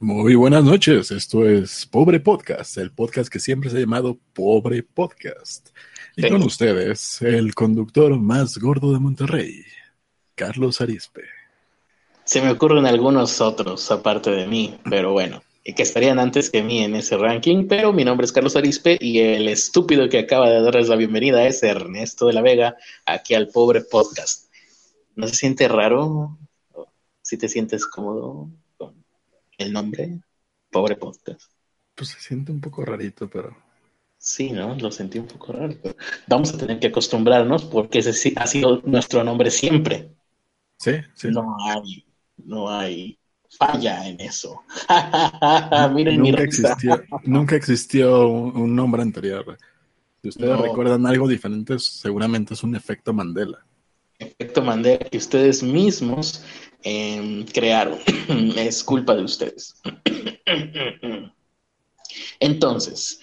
Muy buenas noches, esto es Pobre Podcast, el podcast que siempre se ha llamado Pobre Podcast. Y Sí. con ustedes, el conductor más gordo de Monterrey, Carlos Arispe. Se me ocurren algunos otros aparte de mí, pero bueno, y que estarían antes que mí en ese ranking, pero mi nombre es Carlos Arispe y el estúpido que acaba de darles la bienvenida es Ernesto de la Vega, aquí al Pobre Podcast. ¿No se siente raro? ¿Si te sientes cómodo el nombre? Pobre Podcast. Pues se siente un poco rarito, pero Sí, ¿no? Lo sentí un poco raro. pero vamos a tener que acostumbrarnos porque ese sí ha sido nuestro nombre siempre. sí, sí. No hay, no hay falla en eso. Miren mi nunca, risa. existió, nunca existió un, un nombre anterior. Si ustedes No. recuerdan algo diferente, seguramente es un efecto Mandela. Efecto Mandela que ustedes mismos em, crearon. es culpa de ustedes. Entonces,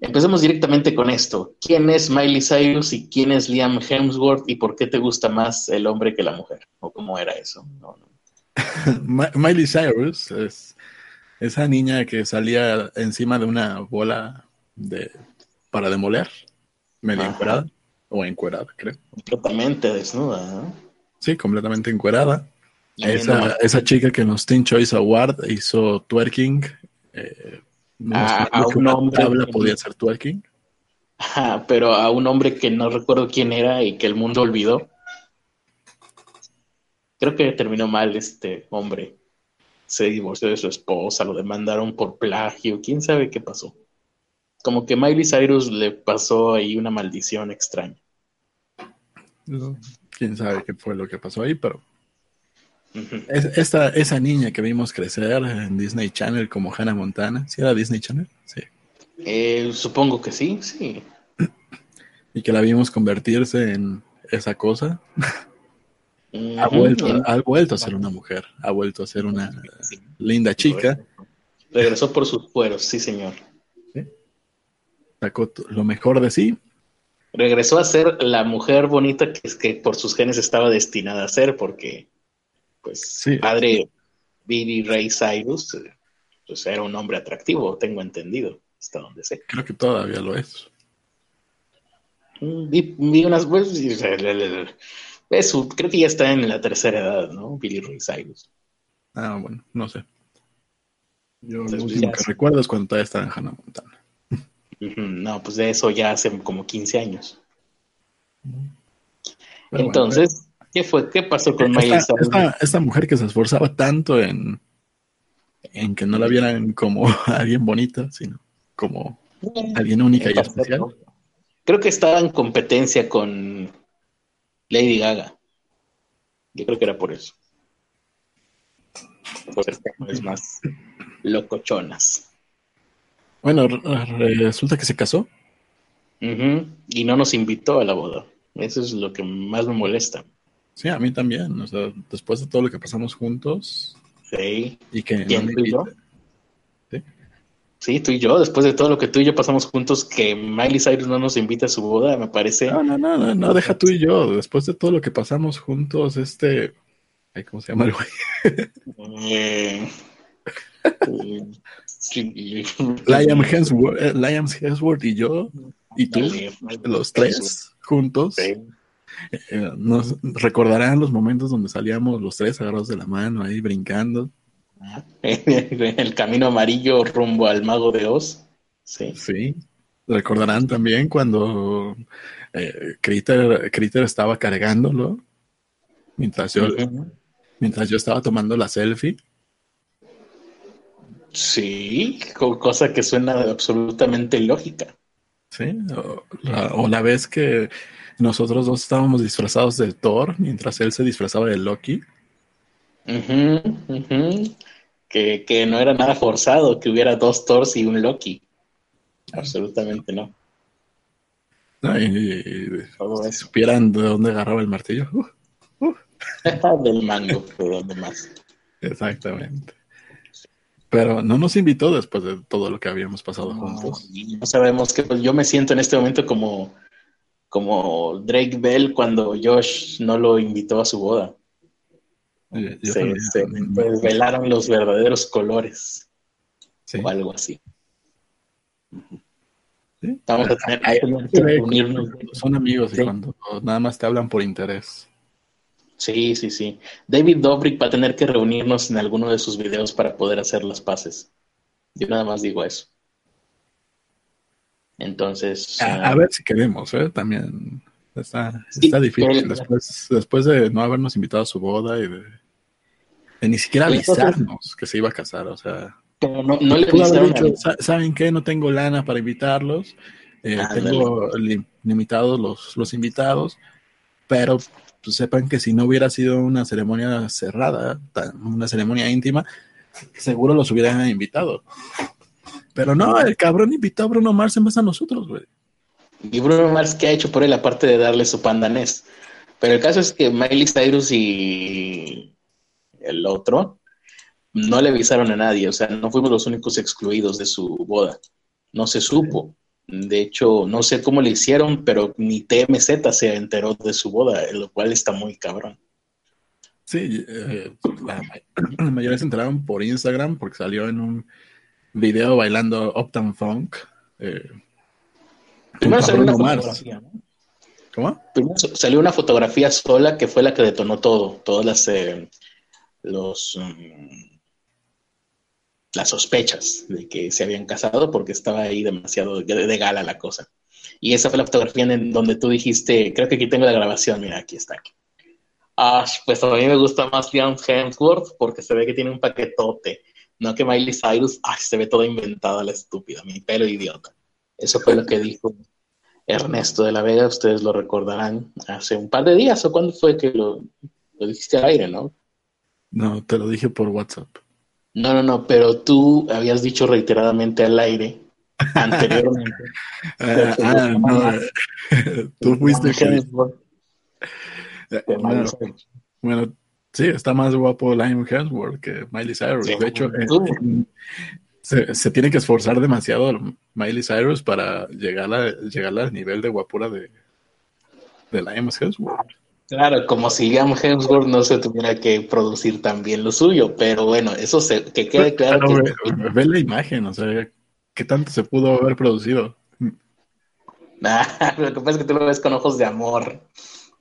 empecemos directamente con esto. ¿Quién es Miley Cyrus y quién es Liam Hemsworth y por qué te gusta más el hombre que la mujer? ¿O cómo era eso? No, no. Miley Cyrus es esa niña que salía encima de una bola de para demoler, medio encuerada o encuerada, creo. Completamente desnuda, ¿no? Sí, completamente encuerada. Esa, esa chica que en los Teen Choice Award hizo twerking. Eh, Ah, a un hombre tabla que- podía hacer twerking. Ajá, pero a un hombre que no recuerdo quién era y que el mundo olvidó. Creo que terminó mal este hombre. Se divorció de su esposa, lo demandaron por plagio, quién sabe qué pasó. Como que Miley Cyrus le pasó ahí una maldición extraña. Quién sabe qué fue lo que pasó ahí, pero. Es- esta, esa niña que vimos crecer en Disney Channel como Hannah Montana, ¿sí era Disney Channel? Sí. Eh, supongo que sí, sí. y que la vimos convertirse en esa cosa, ha vuelto, ha vuelto a ser una mujer, ha vuelto a ser una Sí. linda chica, Regresó por sus fueros, sí, señor. sacó lo mejor de sí, Regresó a ser la mujer bonita que, es que por sus genes estaba destinada a ser, porque pues Sí. padre Billy Ray Cyrus eh, pues era un hombre atractivo, tengo entendido, hasta donde sé. creo que todavía lo es. Mm, Vi, vi unas pues, es creo que ya está en la tercera edad, ¿no? Billy Ray Cyrus. Ah, bueno, no sé. Yo lo Entonces, último que recuerdo es cuando todavía estaba en Hannah Montana. No, pues de eso ya hace como 15 años. Pero Entonces, ¿qué fue? ¿Qué pasó con bueno, Miley esta, Cyrus? esta- esta mujer que se esforzaba tanto en, en que no la vieran como alguien bonita, sino como alguien única y especial. Creo que estaba en competencia con Lady Gaga. Yo creo que era por eso. Por ser es más locochonas. Bueno, re- resulta que se casó. Y no nos invitó a la boda. Eso es lo que más me molesta. Sí, a mí también. O sea, después de todo lo que pasamos juntos Sí, y que ¿Quién, no tú y yo? sí, tú y yo, después de todo lo que tú y yo pasamos juntos, que Miley Cyrus no nos invita a su boda, me parece. No, no, no, no, no, deja tú y yo. Después de todo lo que pasamos juntos, este. ay, ¿Cómo se llama el güey? Eh, eh, sí, Liam Hemsworth, eh, Liam Hemsworth y yo, y tú, dale. los tres juntos, Sí. Eh, nos recordarán los momentos donde salíamos los tres agarrados de la mano ahí brincando. El camino amarillo rumbo al mago de Oz. Sí. Sí. Recordarán también cuando eh, Critter, Critter estaba cargándolo mientras yo, mientras yo estaba tomando la selfie. Sí, co- cosa que suena absolutamente lógica. Sí, o la, o la vez que nosotros dos estábamos disfrazados de Thor mientras él se disfrazaba de Loki. Que, que no era nada forzado que hubiera dos Thors y un Loki. Absolutamente no. ¿no? Y, y- Todo si eso. supieran de dónde agarraba el martillo. Uh, Del mango, de donde más. exactamente. Pero no nos invitó después de todo lo que habíamos pasado juntos. No sabemos que pues, yo me siento en este momento como, como Drake Bell cuando Josh no lo invitó a su boda. se, revelaron los verdaderos colores o algo así. Vamos a tener que reunirnos. Son amigos y cuando nada más te hablan por interés. Sí, sí, sí. David Dobrik va a tener que reunirnos en alguno de sus videos para poder hacer las paces. Yo nada más digo eso. Entonces. A, ah, ver si queremos, ¿eh? También está, difícil. Después, después de no habernos invitado a su boda y de, ni siquiera avisarnos que se iba a casar, o sea. Pero no, no le dicho, ¿saben qué? No tengo lana para invitarlos. Eh, tengo limitados los, los invitados, pero pues, sepan que si no hubiera sido una ceremonia cerrada, una ceremonia íntima, seguro los hubieran invitado. Pero no, el cabrón invitó a Bruno Mars en vez a nosotros, güey. Y Bruno Mars, ¿qué ha hecho por él aparte de darle su pandanés? Pero el caso es que Miley Cyrus y el otro no le avisaron a nadie, o sea, no fuimos los únicos excluidos de su boda. No se supo. De hecho, no sé cómo le hicieron, pero ni TMZ se enteró de su boda, lo cual está muy cabrón. Sí, eh, la, mayoría se enteraron por Instagram porque salió en un video bailando Uptown Funk. Eh, Primero salió una fotografía, ¿Cómo? Primero salió una fotografía sola que fue la que detonó todo, todas las eh, los mm, las sospechas de que se habían casado porque estaba ahí demasiado de, gala la cosa. Y esa fue la fotografía en donde tú dijiste, creo que aquí tengo la grabación, mira, aquí está. Ah, pues a mí me gusta más Liam Hemsworth porque se ve que tiene un paquetote. No que Miley Cyrus, ay, se ve toda inventada la estúpida, mi pelo idiota. Eso fue lo que dijo Ernesto de la Vega, ustedes lo recordarán hace un par de días, o cuándo fue que lo, lo dijiste al aire, ¿no? No, te lo dije por WhatsApp. No, no, no, pero tú habías dicho reiteradamente al aire anteriormente. ah, ah no. tú fuiste que... bueno, bueno, sí, está más guapo Liam Hemsworth que Miley Cyrus. de hecho, se, se, tiene que esforzar demasiado Miley Cyrus para llegar, a, llegar al nivel de guapura de, de Liam Hemsworth. Claro, como si Liam Hemsworth no se tuviera que producir también lo suyo, pero bueno, eso se, que quede claro. ve, la imagen, o sea, ¿qué tanto se pudo haber producido? lo que pasa es que tú lo ves con ojos de amor,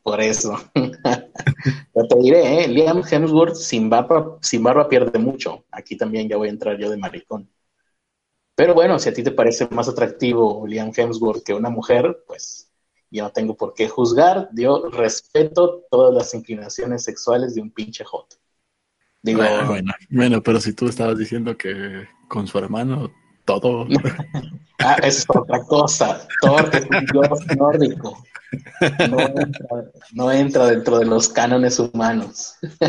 por eso. Pero te diré, ¿eh? Liam Hemsworth sin barba, sin barba pierde mucho. Aquí también ya voy a entrar yo de maricón. Pero bueno, si a ti te parece más atractivo Liam Hemsworth que una mujer, pues yo no tengo por qué juzgar, yo respeto todas las inclinaciones sexuales de un pinche hot. Digo, bueno, bueno, pero si tú estabas diciendo que con su hermano todo. ah, es otra cosa. Thor es un dios nórdico. No entra, no entra dentro de los cánones humanos.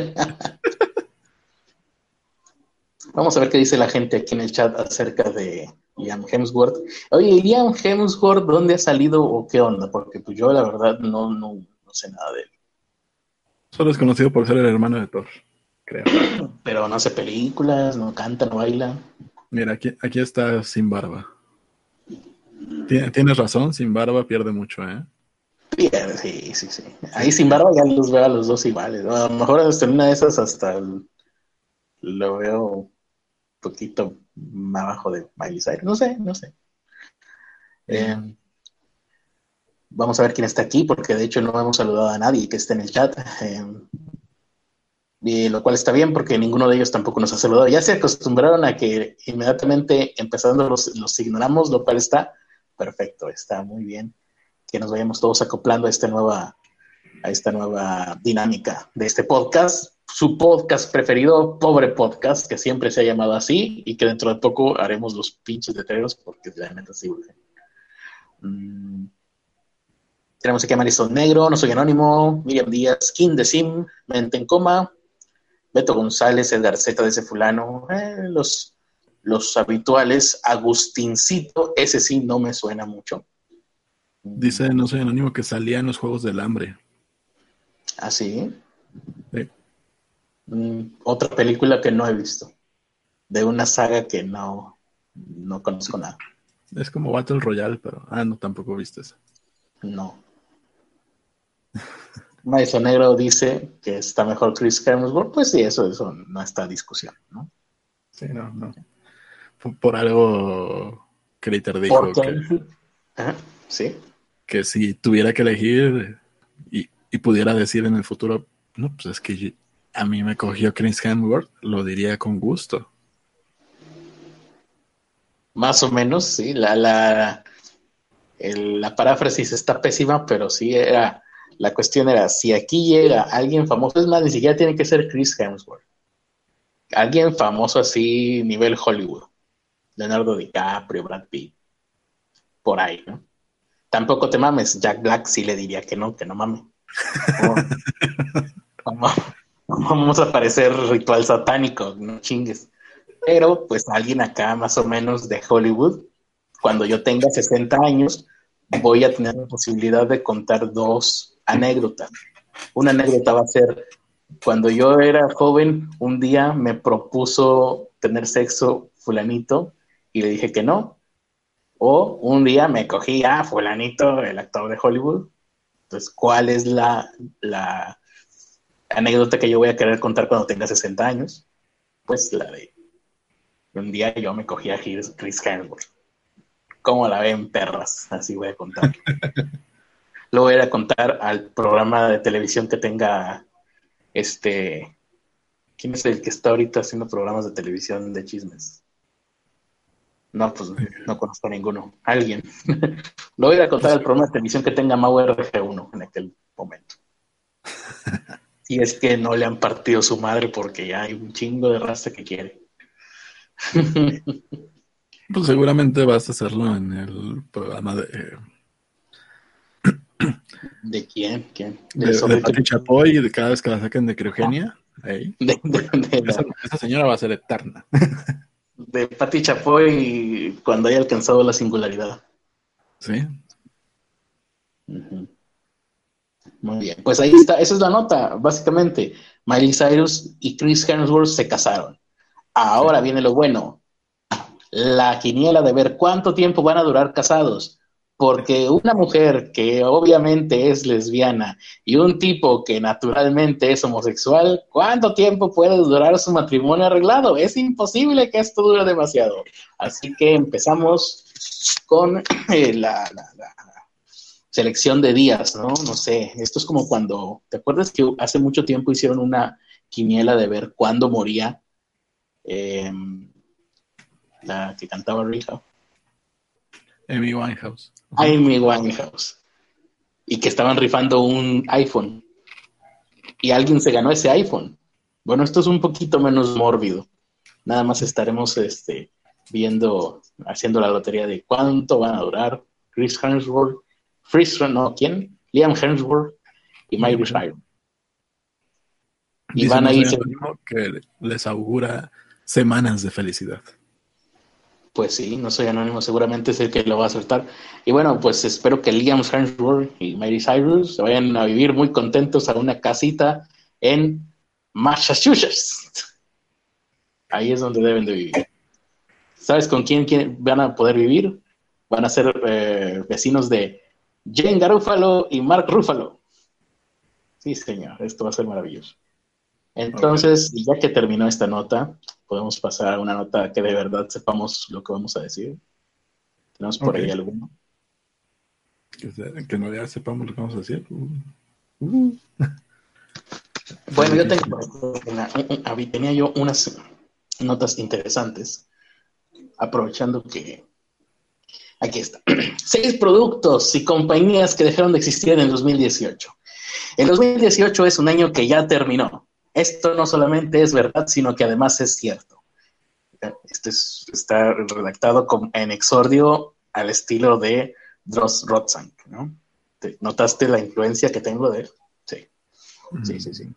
Vamos a ver qué dice la gente aquí en el chat acerca de, Liam Hemsworth. Oye, Liam Hemsworth dónde ha salido o qué onda? Porque pues yo la verdad no, no, no sé nada de él. Solo es conocido por ser el hermano de Thor, creo. Pero no hace películas, no canta, no baila. Mira, aquí, aquí está sin barba. Tienes razón, sin barba pierde mucho, ¿eh? Pierde, sí, sí, sí. Ahí sin barba ya los veo a los dos iguales. A lo mejor hasta una de esas hasta lo veo un poquito abajo de Miley Cyrus. No sé, no sé. Eh, vamos a ver quién está aquí, porque de hecho no hemos saludado a nadie que esté en el chat. Eh, y lo cual está bien porque ninguno de ellos tampoco nos ha saludado. Ya se acostumbraron a que inmediatamente empezando los, los ignoramos, lo cual está perfecto, está muy bien que nos vayamos todos acoplando a esta nueva, a esta nueva dinámica de este podcast su podcast preferido, Pobre Podcast, que siempre se ha llamado así y que dentro de poco haremos los pinches letreros porque realmente así mm. Tenemos aquí a Marisol Negro, No Soy Anónimo, Miriam Díaz, King de Sim, Mente en Coma, Beto González, Edgar Z de ese fulano, eh, los, los habituales, Agustincito, ese sí no me suena mucho. Dice No Soy Anónimo que salía en los Juegos del Hambre. ¿Ah, sí? Sí. Mm, otra película que no he visto. De una saga que no, no conozco nada. Es como Battle Royale, pero. Ah, no, tampoco viste eso. No. Maestro Negro dice que está mejor Chris Hemsworth, pues sí, eso, eso no está discusión, ¿no? Sí, no, no. Por, algo, dijo que, sí. que si tuviera que elegir y, y, pudiera decir en el futuro, no, pues es que a mí me cogió Chris Hemsworth, lo diría con gusto. Más o menos, sí. La, la, la paráfrasis está pésima, pero sí era. La cuestión era: si aquí llega alguien famoso, es más, ni siquiera tiene que ser Chris Hemsworth. Alguien famoso así, nivel Hollywood. Leonardo DiCaprio, Brad Pitt. Por ahí, ¿no? Tampoco te mames. Jack Black sí le diría que no, que no mames. vamos a parecer ritual satánico, no chingues. Pero pues alguien acá más o menos de Hollywood, cuando yo tenga 60 años, voy a tener la posibilidad de contar dos anécdotas. Una anécdota va a ser, cuando yo era joven, un día me propuso tener sexo fulanito y le dije que no. O un día me cogí a fulanito, el actor de Hollywood. Entonces, ¿cuál es la, la anécdota que yo voy a querer contar cuando tenga 60 años? Pues la de un día yo me cogí a Chris Hemsworth. ¿Cómo la ven, perras? Así voy a contar. Lo voy a contar al programa de televisión que tenga este. ¿Quién es el que está ahorita haciendo programas de televisión de chismes? No, pues no conozco a ninguno. Alguien. Lo voy a contar al programa de televisión que tenga Mau RG1 en aquel momento. Y es que no le han partido su madre porque ya hay un chingo de raza que quiere. Pues seguramente vas a hacerlo en el programa de. ¿De quién? ¿Quién? De, de, Chapoy y de cada vez que la saquen de Criogenia. esa, señora va a ser eterna. De Pati Chapoy cuando haya alcanzado la singularidad. Sí. Muy bien. Pues ahí está. Esa es la nota, básicamente. Miley Cyrus y Chris Hemsworth se casaron. Ahora viene lo bueno. La quiniela de ver cuánto tiempo van a durar casados. Porque una mujer que obviamente es lesbiana y un tipo que naturalmente es homosexual, ¿cuánto tiempo puede durar su matrimonio arreglado? Es imposible que esto dure demasiado. Así que empezamos con eh, la, selección de días, ¿no? No sé, esto es como cuando, ¿te acuerdas que hace mucho tiempo hicieron una quiniela de ver cuándo moría Em, la que cantaba Rehab. Amy Winehouse. Amy Winehouse. Y que estaban rifando un iPhone. Y alguien se ganó ese iPhone. Bueno, esto es un poquito menos mórbido. Nada más estaremos este, viendo, haciendo la lotería de cuánto van a durar Chris Hemsworth, Chris, no, ¿quién? Liam Hemsworth y Miley Cyrus. Y van a ir... Que les augura semanas de felicidad. Pues sí, no soy anónimo, seguramente es el que lo va a acertar. Y bueno, pues espero que Liam Hemsworth y Mary Cyrus se vayan a vivir muy contentos a una casita en Massachusetts. Ahí es donde deben de vivir. ¿Sabes con quién, van a poder vivir? Van a ser eh, vecinos de Jane Garufalo y Mark Ruffalo. Sí, señor, esto va a ser maravilloso. Entonces, ya que terminó esta nota, podemos pasar a una nota que de verdad sepamos lo que vamos a decir. ¿Tenemos por ahí alguno? Que, no ya sepamos lo que vamos a decir. Uh. Bueno, yo tengo, tenía yo unas notas interesantes, aprovechando que aquí está. Seis productos y compañías que dejaron de existir en el 2018. El 2018 es un año que ya terminó. Esto no solamente es verdad, sino que además es cierto. Este está redactado en exordio al estilo de Dross Rotzank, ¿no? ¿Notaste la influencia que tengo de él? Sí. Sí, sí, sí.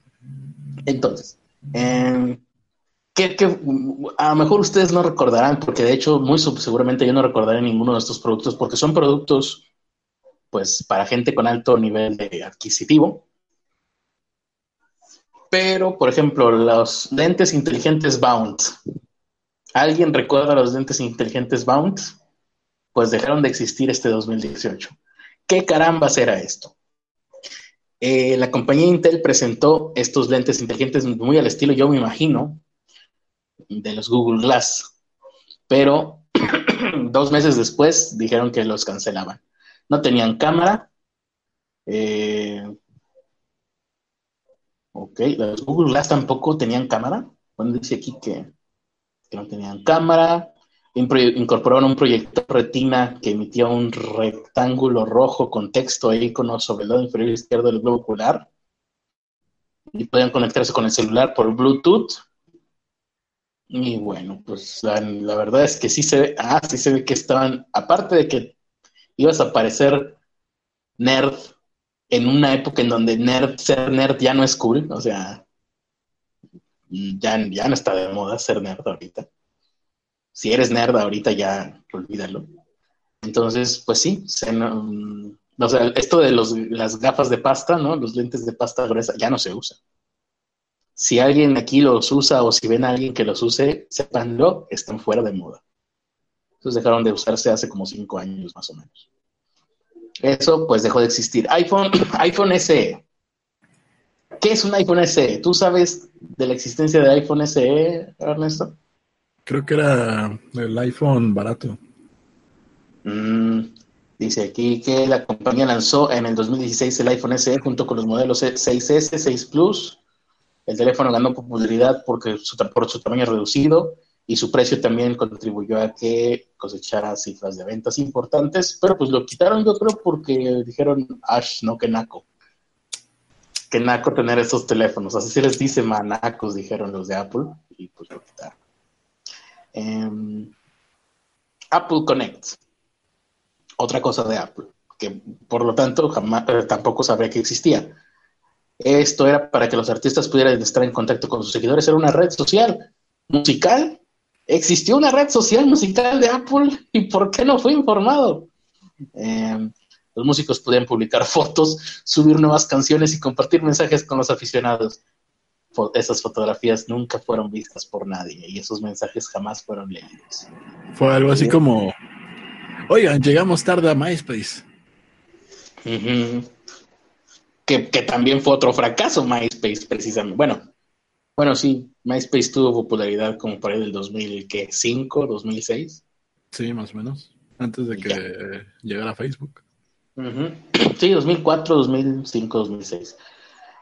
Entonces, em, a lo mejor ustedes no recordarán, porque de hecho, muy seguramente yo no recordaré ninguno de estos productos, porque son productos, pues, para gente con alto nivel de adquisitivo, pero, por ejemplo, los lentes inteligentes Bound. ¿Alguien recuerda los lentes inteligentes Bound? Pues dejaron de existir este 2018. ¿Qué carambas era esto? Eh, la compañía Intel presentó estos lentes inteligentes muy al estilo, yo me imagino, de los Google Glass. Pero dos meses después dijeron que los cancelaban. No tenían cámara. Eh, ok, los Google Glass tampoco tenían cámara. Bueno, dice aquí que, que no tenían cámara. Incorporaron un proyector retina que emitía un rectángulo rojo con texto e icono sobre el lado inferior izquierdo del globo ocular. Y podían conectarse con el celular por Bluetooth y bueno, pues la, verdad es que sí se ve, ah, sí se ve que estaban, aparte de que ibas a parecer nerd en una época en donde nerd, ser nerd ya no es cool, o sea, ya, ya no está de moda ser nerd ahorita. Si eres nerd ahorita ya olvídalo. Entonces, pues sí, sea, esto de los, las gafas de pasta, ¿no? Los lentes de pasta gruesa ya no se usa si alguien aquí los usa o si ven a alguien que los use, sépanlo, están fuera de moda. Entonces dejaron de usarse hace como cinco años más o menos. Eso pues dejó de existir. iPhone, iPhone SE. ¿Qué es un iPhone SE? ¿Tú sabes de la existencia de iPhone SE, Ernesto? Creo que era el iPhone barato. Mm, dice aquí que la compañía lanzó en el 2016 el iPhone SE junto con los modelos 6S, 6 Plus, el teléfono ganó popularidad porque por su tamaño reducido y su precio también contribuyó a que cosechara cifras de ventas importantes, pero pues lo quitaron yo creo porque dijeron, Ash, no que naco. Que naco tener esos teléfonos. Así se les dice manacos, dijeron los de Apple, y pues lo quitaron. Em, Apple Connect. Otra cosa de Apple, que por lo tanto jamás, eh, tampoco sabría que existía. Esto era para que los artistas pudieran estar en contacto con sus seguidores. Era una red social musical. Existió una red social musical de Apple y ¿por qué no fue informado? Em, los músicos podían publicar fotos, subir nuevas canciones y compartir mensajes con los aficionados. esas fotografías nunca fueron vistas por nadie y esos mensajes jamás fueron leídos. Fue algo así como, oigan, llegamos tarde a MySpace que, también fue otro fracaso MySpace, precisamente. Bueno, bueno, sí, MySpace tuvo popularidad como por ahí del 2005, 2006. Sí, más o menos, antes de que llegara Facebook. Sí, 2004, 2005, 2006.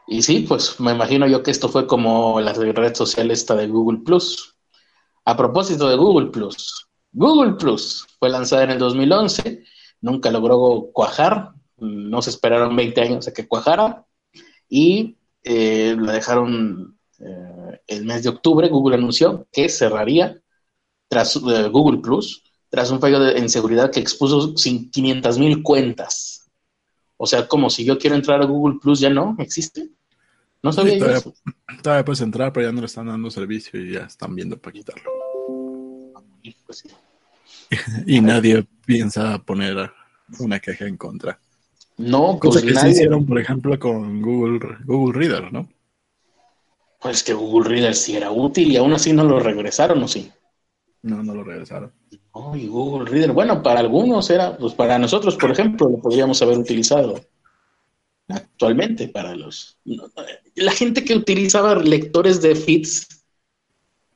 Y sí, pues me imagino yo que esto fue como la red social esta de Google Plus. A propósito de Google Plus, Google Plus fue lanzada en el 2011, nunca logró cuajar, no se esperaron 20 años a que cuajara y eh, la dejaron eh, el mes de octubre. Google anunció que cerraría tras eh, Google Plus tras un fallo de, en seguridad que expuso 500 mil cuentas. O sea, como si yo quiero entrar a Google Plus ya no existe. No sabía todavía, eso. Todavía puedes entrar, pero ya no le están dando servicio y ya están viendo para quitarlo. Pues y nadie piensa poner una queja en contra. No, Cosa pues que se hicieron, por ejemplo, con Google, Google Reader, ¿no? Pues que Google Reader sí era útil y aún así no lo regresaron, ¿o sí? No, no lo regresaron. No, y Google Reader, bueno, para algunos era, pues para nosotros, por ejemplo, lo podríamos haber utilizado actualmente para los... la gente que utilizaba lectores de feeds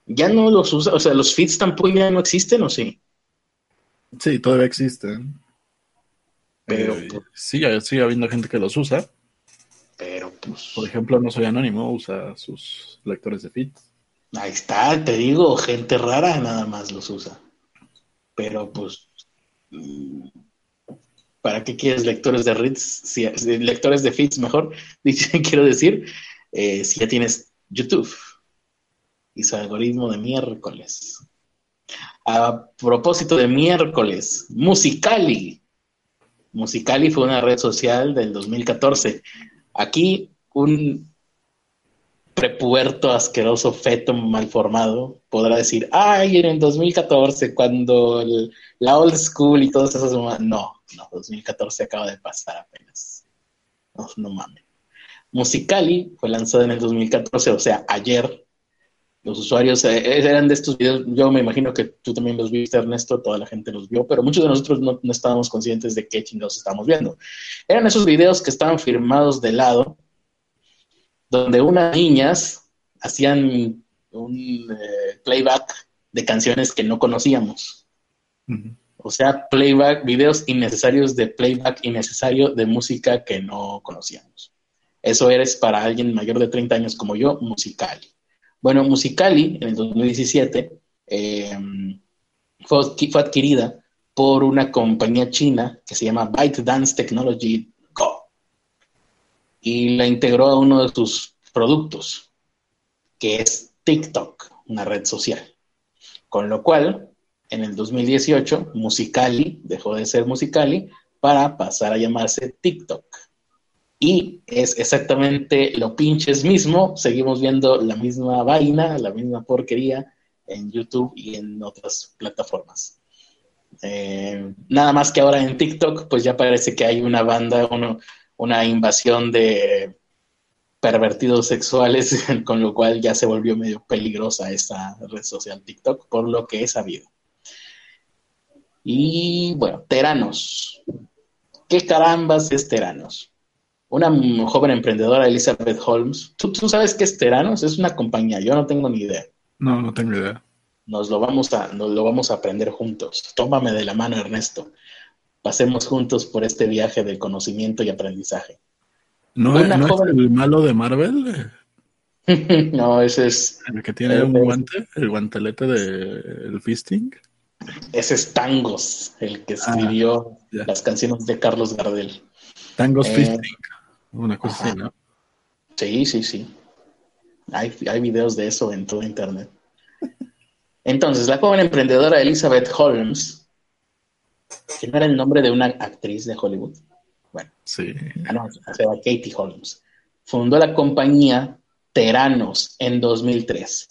ya no los usa, o sea, los feeds tampoco ya no existen, ¿o sí? Sí, todavía existen. Pero eh, pues, sigue, sigue habiendo gente que los usa. Pero pues. Por ejemplo, no soy anónimo, usa sus lectores de feeds. Ahí está, te digo, gente rara nada más los usa. Pero pues. Mm, ¿Para qué quieres lectores de reads? Si, lectores de feeds mejor, quiero decir, eh, si ya tienes YouTube y su algoritmo de miércoles. A propósito de miércoles, Musicali Musicali fue una red social del 2014. Aquí un prepuerto asqueroso feto mal formado podrá decir, ay, en el 2014, cuando la old school y todas esas... No, no, 2014 acaba de pasar apenas. No, no mames. Musicali fue lanzado en el 2014, o sea, ayer, Los usuarios eh, eran de estos videos, yo me imagino que tú también los viste, Ernesto, toda la gente los vio, pero muchos de nosotros no, estábamos conscientes de qué chingados estábamos viendo. Eran esos videos que estaban firmados de lado, donde unas niñas hacían un eh, playback de canciones que no conocíamos. O sea, playback, videos innecesarios de playback innecesario de música que no conocíamos. Eso eres para alguien mayor de 30 años como yo, musical. Bueno, Musicali en el 2017 em, fue, adquirida por una compañía china que se llama ByteDance Technology Co. Y la integró a uno de sus productos, que es TikTok, una red social. Con lo cual, en el 2018, Musicali dejó de ser Musicali para pasar a llamarse TikTok. Y es exactamente lo pinches mismo, seguimos viendo la misma vaina, la misma porquería en YouTube y en otras plataformas. Eh, nada más que ahora en TikTok, pues ya parece que hay una banda, una invasión de pervertidos sexuales, con lo cual ya se volvió medio peligrosa esta red social TikTok, por lo que he sabido. Y bueno, Teranos. ¿Qué carambas es Teranos? Una joven emprendedora, Elizabeth Holmes. ¿Tú, sabes qué es Teranos? Es una compañía, yo no tengo ni idea. No, no tengo idea. Nos lo vamos a, nos lo vamos a aprender juntos. Tómame de la mano, Ernesto. Pasemos juntos por este viaje de conocimiento y aprendizaje. ¿No, es el malo de Marvel? no, ese es... El que tiene un guante, el guantelete del de, fisting. Ese es Tangos, el que ah, escribió las canciones de Carlos Gardel. Tangos eh, Fisting. Una cosa así, ¿no? Sí, sí, sí. Hay, hay videos de eso en todo Internet. Entonces, la joven emprendedora Elizabeth Holmes, que no era el nombre de una actriz de Hollywood. Bueno, sí. Ah, no, se Katie Holmes. Fundó la compañía Teranos en 2003.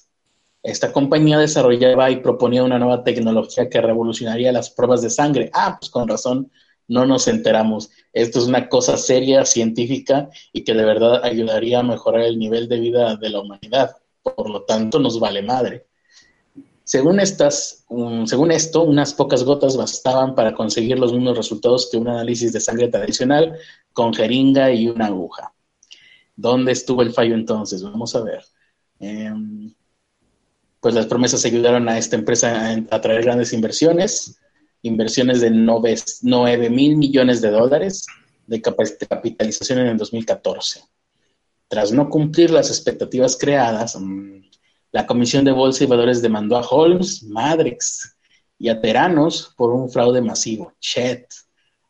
Esta compañía desarrollaba y proponía una nueva tecnología que revolucionaría las pruebas de sangre. Ah, pues con razón no nos enteramos. Esto es una cosa seria, científica y que de verdad ayudaría a mejorar el nivel de vida de la humanidad. Por lo tanto, nos vale madre. Según, estas, según esto, unas pocas gotas bastaban para conseguir los mismos resultados que un análisis de sangre tradicional con jeringa y una aguja. ¿Dónde estuvo el fallo entonces? Vamos a ver. Em, pues las promesas ayudaron a esta empresa a atraer grandes inversiones inversiones de 9 mil millones de dólares de capitalización en el 2014. Tras no cumplir las expectativas creadas, mm, la Comisión de Bolsa y Valores demandó a Holmes, Madrex y a Teranos por un fraude masivo. Chet.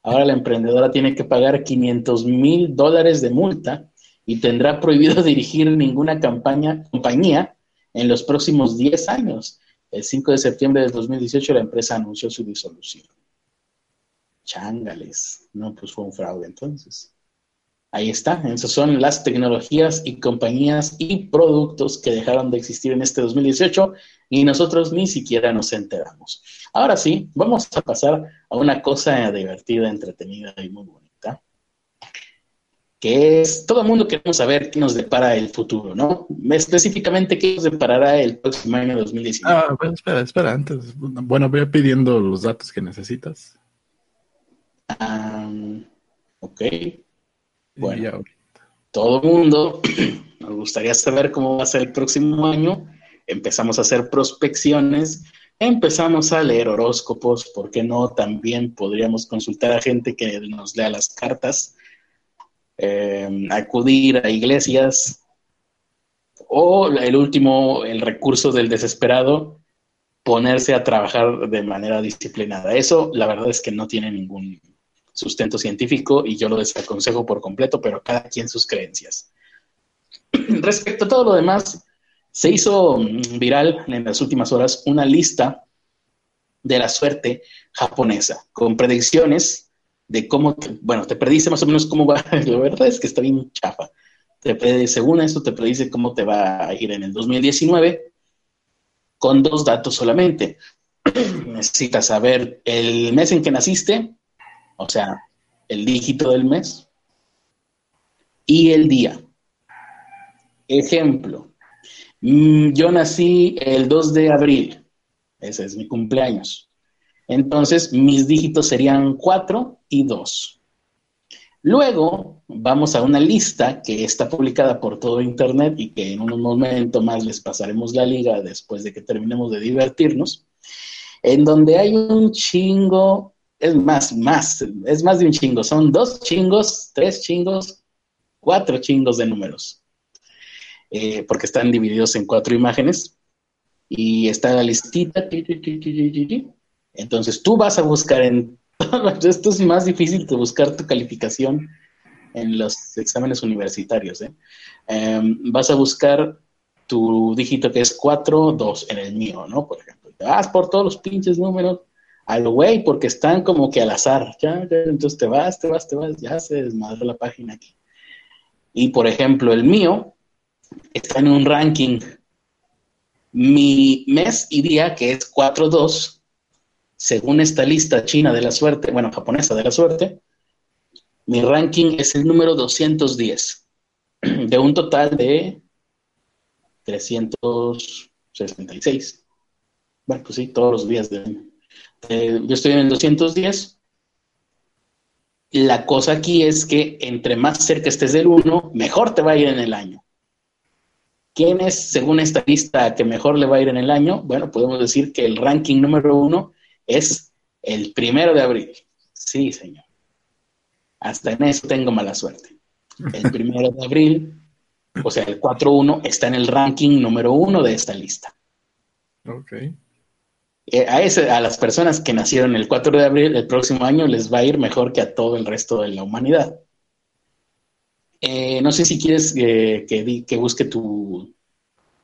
Ahora la emprendedora tiene que pagar 500 mil dólares de multa y tendrá prohibido dirigir ninguna campaña, compañía en los próximos 10 años el 5 de septiembre de 2018 la empresa anunció su disolución. Chángales. No, pues fue un fraude entonces. Ahí está. Esas son las tecnologías y compañías y productos que dejaron de existir en este 2018 y nosotros ni siquiera nos enteramos. Ahora sí, vamos a pasar a una cosa divertida, entretenida y muy buena que es todo el mundo queremos saber qué nos depara el futuro, ¿no? Específicamente qué nos deparará el próximo año 2019. Ah, bueno, espera, espera, antes. Bueno, voy pidiendo los datos que necesitas. ok. Bueno, todo el mundo nos gustaría saber cómo va a ser el próximo año. Empezamos a hacer prospecciones, empezamos a leer horóscopos, ¿por qué no? También podríamos consultar a gente que nos lea las cartas eh, acudir a iglesias, o el último, el recurso del desesperado, ponerse a trabajar de manera disciplinada. Eso, la verdad es que no tiene ningún sustento científico y yo lo desaconsejo por completo, pero cada quien sus creencias. Respecto a todo lo demás, se hizo viral en las últimas horas una lista de la suerte japonesa con predicciones de cómo, bueno, te predice más o menos cómo va, la verdad es que está bien chafa. Te según esto, te predice cómo te va a ir en el 2019 con dos datos solamente. Necesitas saber el mes en que naciste, o sea, el dígito del mes y el día. Ejemplo, Mm, yo nací el 2 de abril, ese es mi cumpleaños. Entonces, mis dígitos serían 4 y 2. Luego, vamos a una lista que está publicada por todo Internet y que en un momento más les pasaremos la liga después de que terminemos de divertirnos, en donde hay un chingo, es más, más, es más de un chingo, son dos chingos, tres chingos, cuatro chingos de números, eh, porque están divididos en cuatro imágenes y está la listita. Entonces tú vas a buscar en... Esto es más difícil que buscar tu calificación en los exámenes universitarios. ¿eh? Em, vas a buscar tu dígito que es 4, 2 en el mío, ¿no? Por ejemplo. Te vas por todos los pinches números al güey porque están como que al azar. Ya, entonces te vas, te vas, te vas, ya se desmadró la página aquí. Y por ejemplo, el mío está en un ranking. Mi mes y día, que es 4-2, según esta lista china de la suerte, bueno, japonesa de la suerte, mi ranking es el número 210, de un total de 366. Bueno, pues sí, todos los días de, yo estoy en el 210 la cosa aquí es que entre más cerca estés del 1, mejor te va a ir en el año. ¿Quién es, según esta lista, que mejor le va a ir en el año? Bueno, podemos decir que el ranking número uno es el primero de abril. Sí, señor. Hasta en eso tengo mala suerte. El primero de abril, o sea, el 4-1, está en el ranking número uno de esta lista. Ok. Eh, a, ese, a las personas que nacieron el 4 de abril el próximo año les va a ir mejor que a todo el resto de la humanidad. Eh, no sé si quieres eh, que, que, busque tu,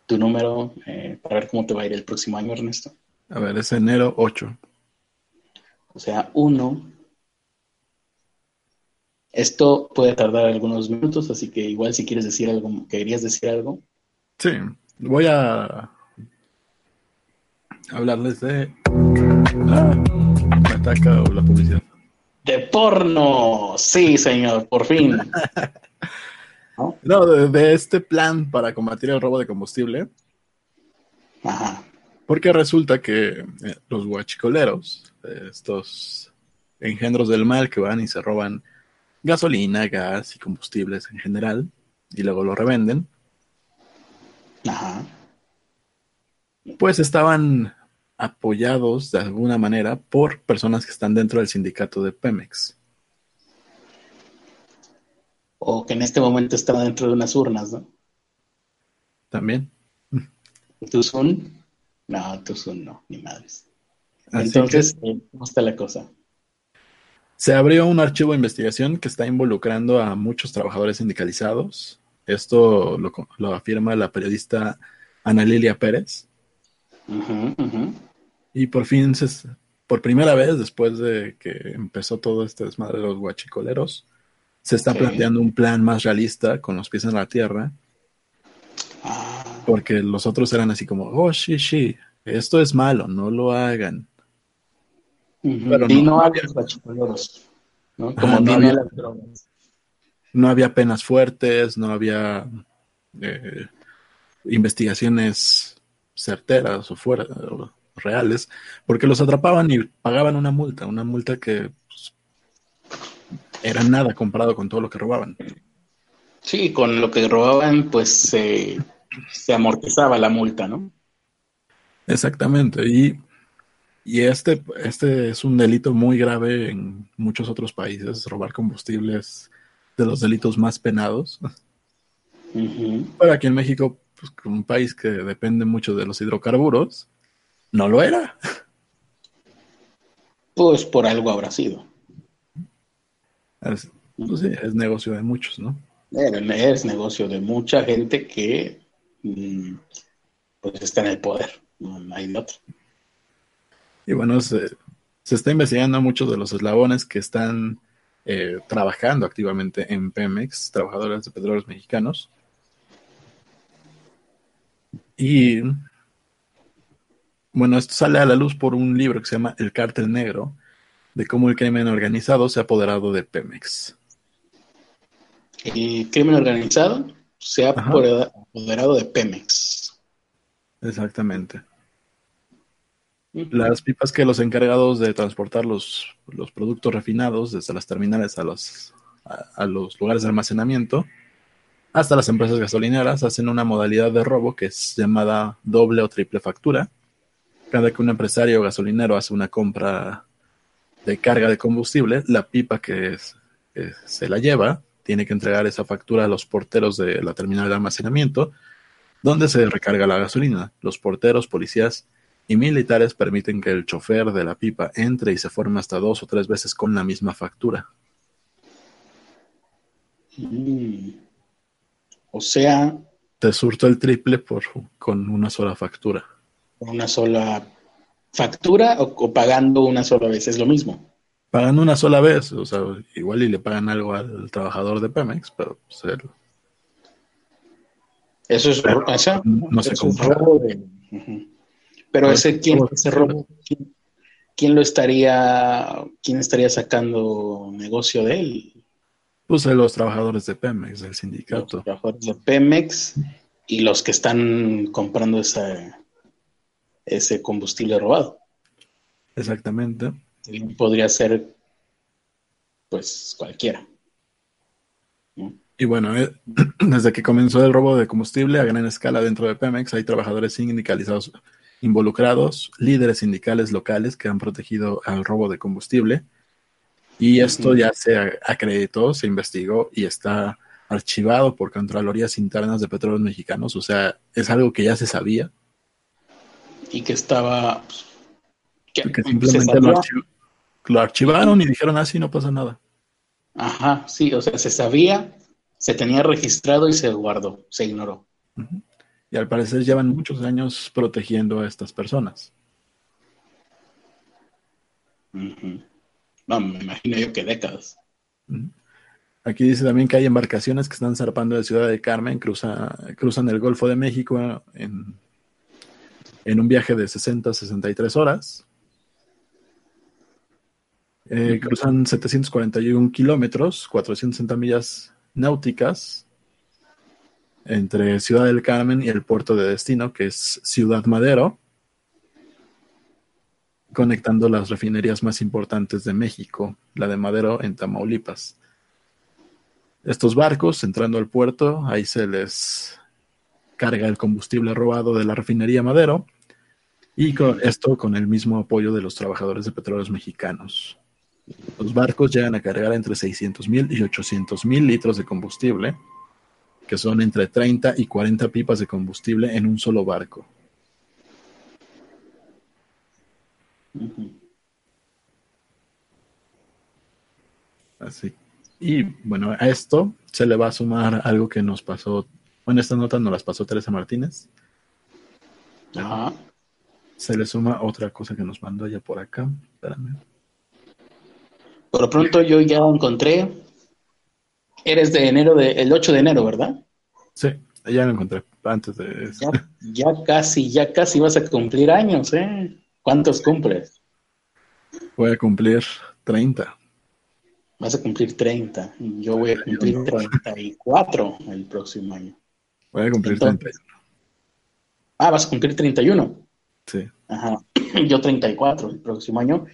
tu número para ver cómo te va a ir el próximo año, Ernesto. A ver, es enero 8. O sea, 1. Esto puede tardar algunos minutos, así que igual si quieres decir algo, querías decir algo. Sí, voy a hablarles de. Ah, me ataca la publicidad. De porno, sí, señor, por fin. ¿No? de, este plan para combatir el robo de combustible. Ajá. Porque resulta que eh, los guachicoleros, estos engendros del mal que van y se roban gasolina, gas y combustibles en general, y luego lo revenden. Ajá. Pues estaban apoyados de alguna manera por personas que están dentro del sindicato de Pemex. O que en este momento están dentro de unas urnas, ¿no? También. ¿Tuzun? No, Tuzun no, ni madres. Entonces, eh, ¿cómo está la cosa? Se abrió un archivo de investigación que está involucrando a muchos trabajadores sindicalizados. Esto lo, lo afirma la periodista Ana Lilia Pérez. Y por fin, por primera vez después de que empezó todo este desmadre de los guachicoleros, se está planteando un plan más realista con los pies en la tierra. Ah. Porque los otros eran así como, oh, sí, sí, esto es malo, no lo hagan. Pero y no, había guachicoleros, ¿no? Como no, había, las drogas. no había penas fuertes, no había eh, investigaciones certeras o fuera, reales, porque los atrapaban y pagaban una multa, una multa que pues, era nada comparado con todo lo que robaban. Sí, con lo que robaban, pues se amortizaba la multa, ¿no? Exactamente, y, y este, este es un delito muy grave en muchos otros países, robar combustibles de los delitos más penados. Pero aquí en México, pues, un país que depende mucho de los hidrocarburos, no lo era. Pues por algo habrá sido. Es, pues es negocio de muchos, ¿no? Es negocio de mucha gente que mm, pues está en el poder, no hay otro. Y bueno, se, está investigando muchos de los eslabones que están eh, trabajando activamente en Pemex, trabajadores de petróleos mexicanos. Y bueno, esto sale a la luz por un libro que se llama El Cártel Negro, de cómo el crimen organizado se ha apoderado de Pemex. El crimen organizado se ha apoderado de Pemex. Exactamente. Las pipas que los encargados de transportar los, los productos refinados desde las terminales a los, a, los lugares de almacenamiento hasta las empresas gasolineras hacen una modalidad de robo que es llamada doble o triple factura. Cada que un empresario gasolinero hace una compra de carga de combustible, la pipa que, que se la lleva tiene que entregar esa factura a los porteros de la terminal de almacenamiento, donde se recarga la gasolina. Los porteros, policías y militares permiten que el chofer de la pipa entre y se forme hasta dos o tres veces con la misma factura. Mm. O sea... Te surto el triple por, con una sola factura. ¿Una sola factura o, pagando una sola vez? Es lo mismo. Pagando una sola vez, o sea, igual y le pagan algo al trabajador de Pemex, pero pues, Eso es, no, se compara. Pero ese, ¿quién, ese robo, ¿quién, lo estaría, quién estaría sacando negocio de él? Pues los trabajadores de Pemex, del sindicato. Los trabajadores de Pemex y los que están comprando ese, ese combustible robado. Exactamente. podría ser, pues, cualquiera. Y bueno, eh, desde que comenzó el robo de combustible a gran escala dentro de Pemex, hay trabajadores sindicalizados involucrados, líderes sindicales locales que han protegido al robo de combustible. Y esto ya se acreditó, se investigó y está archivado por Contralorías Internas de Petróleos Mexicanos. O sea, es algo que ya se sabía. Y que estaba... Que, simplemente lo, archivaron y dijeron así, ah, no pasa nada. Ajá, sí, o sea, se sabía, se tenía registrado y se guardó, se ignoró. Y al parecer llevan muchos años protegiendo a estas personas. No, me imagino yo que décadas. Aquí dice también que hay embarcaciones que están zarpando de Ciudad de Carmen, cruzan el Golfo de México en, en un viaje de 60 a 63 horas. Eh, cruzan 741 kilómetros, 460 millas náuticas, entre Ciudad del Carmen y el puerto de destino, que es Ciudad Madero, conectando las refinerías más importantes de México, la de Madero en Tamaulipas. Estos barcos, entrando al puerto, ahí se les carga el combustible robado de la refinería Madero, y con esto con el mismo apoyo de los trabajadores de petróleos mexicanos. Los barcos llegan a cargar entre 600 mil y 800 mil litros de combustible, que son entre 30 y 40 pipas de combustible en un solo barco. Así. Y bueno, a esto se le va a sumar algo que nos pasó, bueno, esta nota nos las pasó Teresa Martínez. Ajá. Se le suma otra cosa que nos mandó ella por acá. Espérame. Por lo pronto yo ya encontré Eres de enero, de, el 8 de enero, ¿verdad? Sí, ya lo encontré antes de eso. Ya, casi, ya casi vas a cumplir años, ¿eh? ¿Cuántos cumples? Voy a cumplir 30. Vas a cumplir 30. Yo voy a cumplir 34 el próximo año. Voy a cumplir 31. Ah, vas a cumplir 31. Sí. Ajá. Yo 34 el próximo año.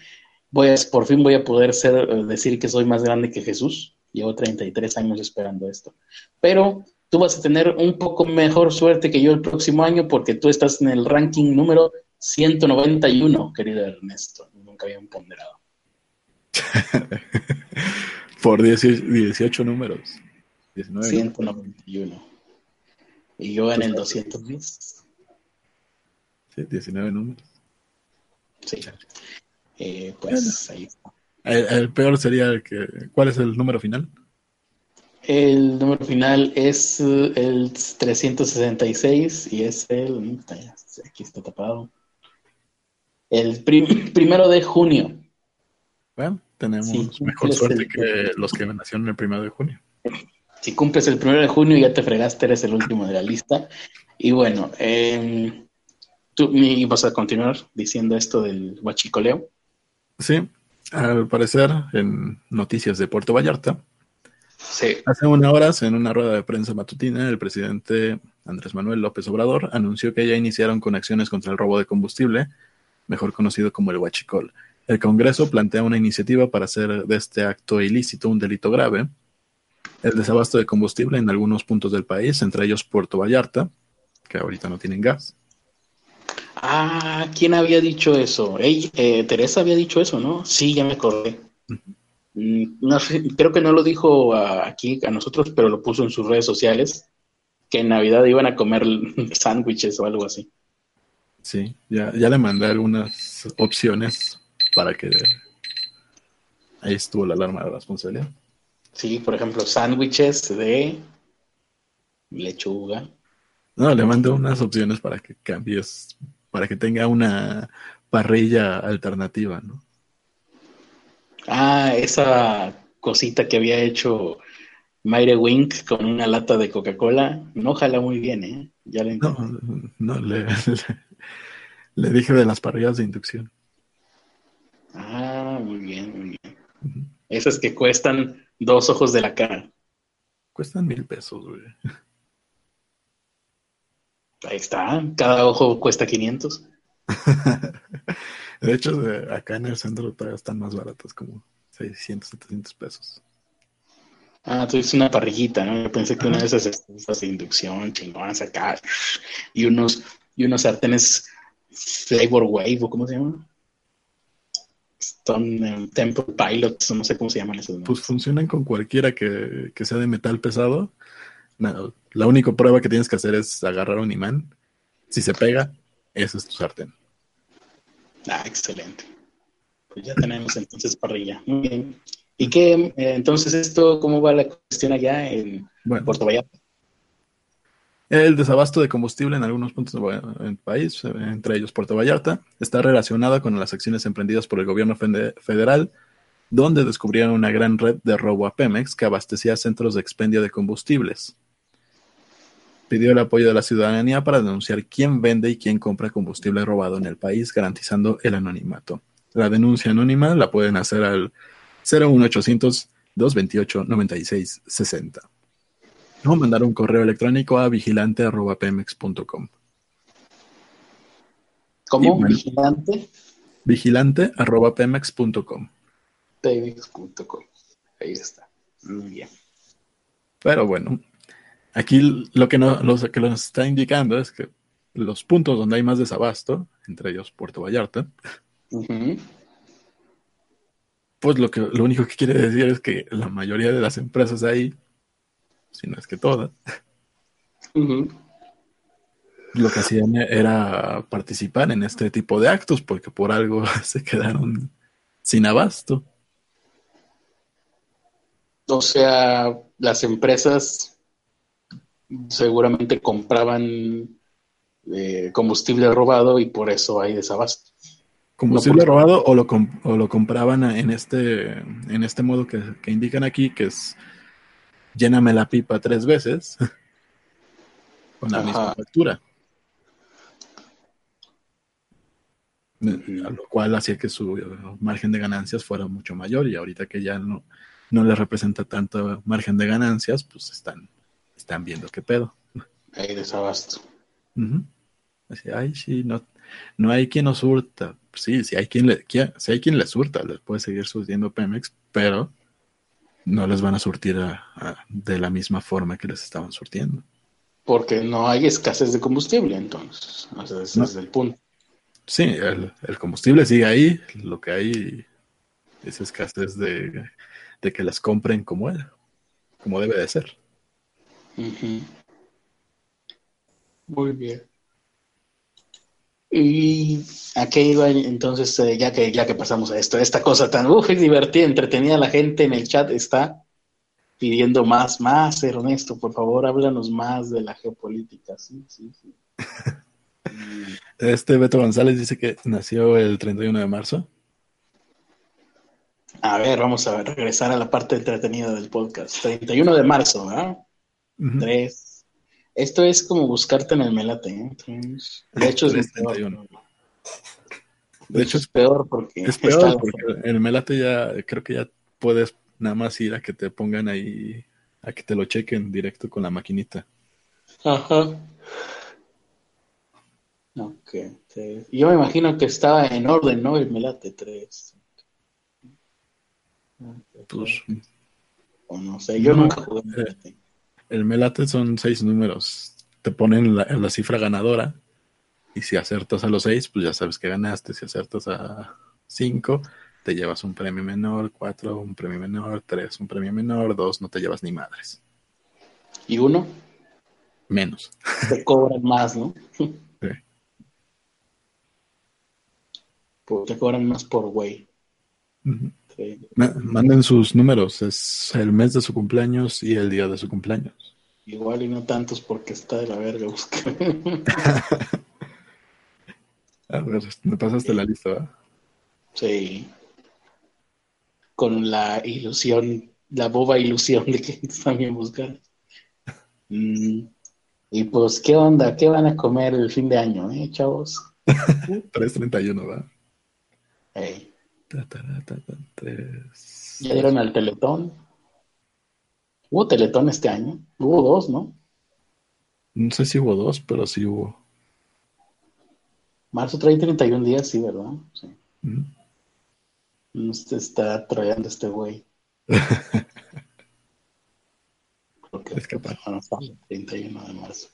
Voy a, por fin voy a poder ser, eh, decir que soy más grande que Jesús. Llevo 33 años esperando esto. Pero tú vas a tener un poco mejor suerte que yo el próximo año porque tú estás en el ranking número 191, querido Ernesto. Nunca había ponderado. Por 18, números. 191. Y yo en el 210. Sí, 19 números. Sí. Eh, pues ahí está. El, peor sería el que. ¿Cuál es el número final? El número final es eh, el 366 y es el. Aquí está tapado. El primero de junio. Bueno, tenemos mejor suerte que los que nacieron el primero de junio. Si cumples el primero de junio, ya te fregaste, eres el último de la lista. Y bueno, eh, tú vas a continuar diciendo esto del huachicoleo. Sí, al parecer, en noticias de Puerto Vallarta, Sí. Hace una hora, en una rueda de prensa matutina, el presidente Andrés Manuel López Obrador anunció que ya iniciaron con acciones contra el robo de combustible, mejor conocido como el huachicol. El Congreso plantea una iniciativa para hacer de este acto ilícito un delito grave. El desabasto de combustible en algunos puntos del país, entre ellos Puerto Vallarta, que ahorita no tienen gas. Ah, ¿quién había dicho eso? Eh, Teresa había dicho eso, ¿no? Sí, ya me acordé. Mm, no creo que no lo dijo aquí a nosotros, pero lo puso en sus redes sociales, que en Navidad iban a comer sándwiches o algo así. Sí, ya, ya le mandé algunas opciones para que ahí estuvo la alarma de responsabilidad. Sí, por ejemplo, sándwiches de lechuga. No, le mandé unas opciones para que cambies, para que tenga una parrilla alternativa, ¿no? Ah, esa cosita que había hecho Mayre Wink con una lata de Coca-Cola, no jala muy bien, ¿eh? Ya le no, no, le, le, dije de las parrillas de inducción. Ah, muy bien, muy bien. Esas que cuestan dos ojos de la cara. Cuestan mil pesos, güey. Ahí está, cada ojo cuesta 500. De hecho, acá en el centro todavía están más baratas, como 600, 700 pesos. Ah, tú dices una parrillita, ¿no? Yo pensé que una de esas estufas de inducción chingonas acá y unos, y unos sartenes Flavor Wave, ¿o cómo se llama? Stone Temple Pilots, no sé cómo se llaman esos. Pues funcionan con cualquiera que, que sea de metal pesado. La única prueba que tienes que hacer es agarrar un imán. Si se pega, ese es tu sartén. Ah, excelente. Pues ya tenemos entonces parrilla. Muy bien. ¿Y qué, eh, entonces esto, cómo va la cuestión allá en Puerto Vallarta? El desabasto de combustible en algunos puntos del país, entre ellos Puerto Vallarta, está relacionado con las acciones emprendidas por el gobierno federal, donde descubrieron una gran red de robo a Pemex que abastecía centros de expendio de combustibles pidió el apoyo de la ciudadanía para denunciar quién vende y quién compra combustible robado en el país, garantizando el anonimato. La denuncia anónima la pueden hacer al 01800 228 9660 o mandar un correo electrónico a vigilante.pemex.com. ¿Cómo? ¿Vigilante? Vigilante.pemex.com. Pemex.com. Ahí está. Muy bien. Pero bueno, Aquí lo que, no, lo que nos está indicando es que los puntos donde hay más desabasto, entre ellos Puerto Vallarta, pues lo, que, lo único que quiere decir es que la mayoría de las empresas ahí, si no es que todas, lo que hacían era participar en este tipo de actos porque por algo se quedaron sin abasto. O sea, las empresas seguramente compraban eh, combustible robado y por eso hay desabasto. ¿Combustible robado o lo, o lo compraban en este, en este modo que, indican aquí, que es lléname la pipa tres veces con la misma factura? A lo cual hacía que su margen de ganancias fuera mucho mayor y ahorita que ya no, no le representa tanto margen de ganancias, pues están están viendo qué pedo. Hay desabasto. Así, ay, sí, no, no hay quien nos surta. Sí, si hay quien le, si hay quien les surta, les puede seguir surtiendo Pemex, pero no les van a surtir de la misma forma que les estaban surtiendo. Porque no hay escasez de combustible, entonces. ese es el punto. Sí, el, combustible sigue ahí. Lo que hay es escasez de, de que las compren como él, como debe de ser. Muy bien. ¿Y a qué iba entonces, eh, ya, que, ya que pasamos a esto? Esta cosa tan uf, divertida, entretenida, la gente en el chat está pidiendo más, más, Ernesto, por favor, háblanos más de la geopolítica. Sí, sí, sí. Este Beto González dice que nació el 31 de marzo. A ver, vamos a regresar a la parte entretenida del podcast. 31 de marzo, ¿verdad? Tres. Esto es como buscarte en el melate. ¿eh? De hecho, es peor. De hecho, es peor porque. Es peor porque el melate ya, creo que ya puedes nada más ir a que te pongan ahí a que te lo chequen directo con la maquinita. Ajá. Ok. Yo me imagino que estaba en orden, ¿no? El Melate 3. Pues, o no sé, yo nunca jugué Melate. El Melate son seis números. Te ponen la, la cifra ganadora. Y si acertas a los seis, pues ya sabes que ganaste. Si acertas a cinco, te llevas un premio menor. Cuatro, un premio menor. Tres, un premio menor. Dos, no te llevas ni madres. ¿Y uno? Menos. Te cobran más, ¿no? Sí. Te cobran más por güey. Manden sus números. Es el mes de su cumpleaños y el día de su cumpleaños. Igual y no tantos porque está de la verga buscar. A ver, me pasaste la lista, ¿verdad? Sí. Con la ilusión, la boba ilusión de que también buscar. Mm. Y pues, ¿qué onda? ¿Qué van a comer el fin de año, eh, chavos? 3.31, ¿va? Hey. ¿Ya dieron al Teletón? ¿Hubo Teletón este año? Hubo dos, ¿no? No sé si hubo dos, pero sí hubo. Marzo trae 31 días, sí, ¿verdad? Sí. Mm. está trayendo este güey. es capaz. No, 31 de marzo.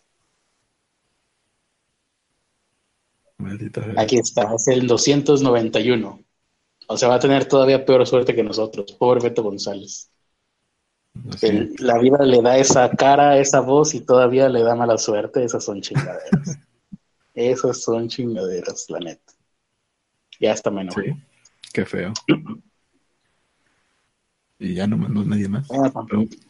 Aquí está, es el 291. O sea, va a tener todavía peor suerte que nosotros. Pobre Beto González. la vida le da esa cara, esa voz y todavía le da mala suerte. Esas son chingaderas. Esas son chingaderas, la neta. Ya está menos. Sí, qué feo. Y ya no mandó nadie más. Ah,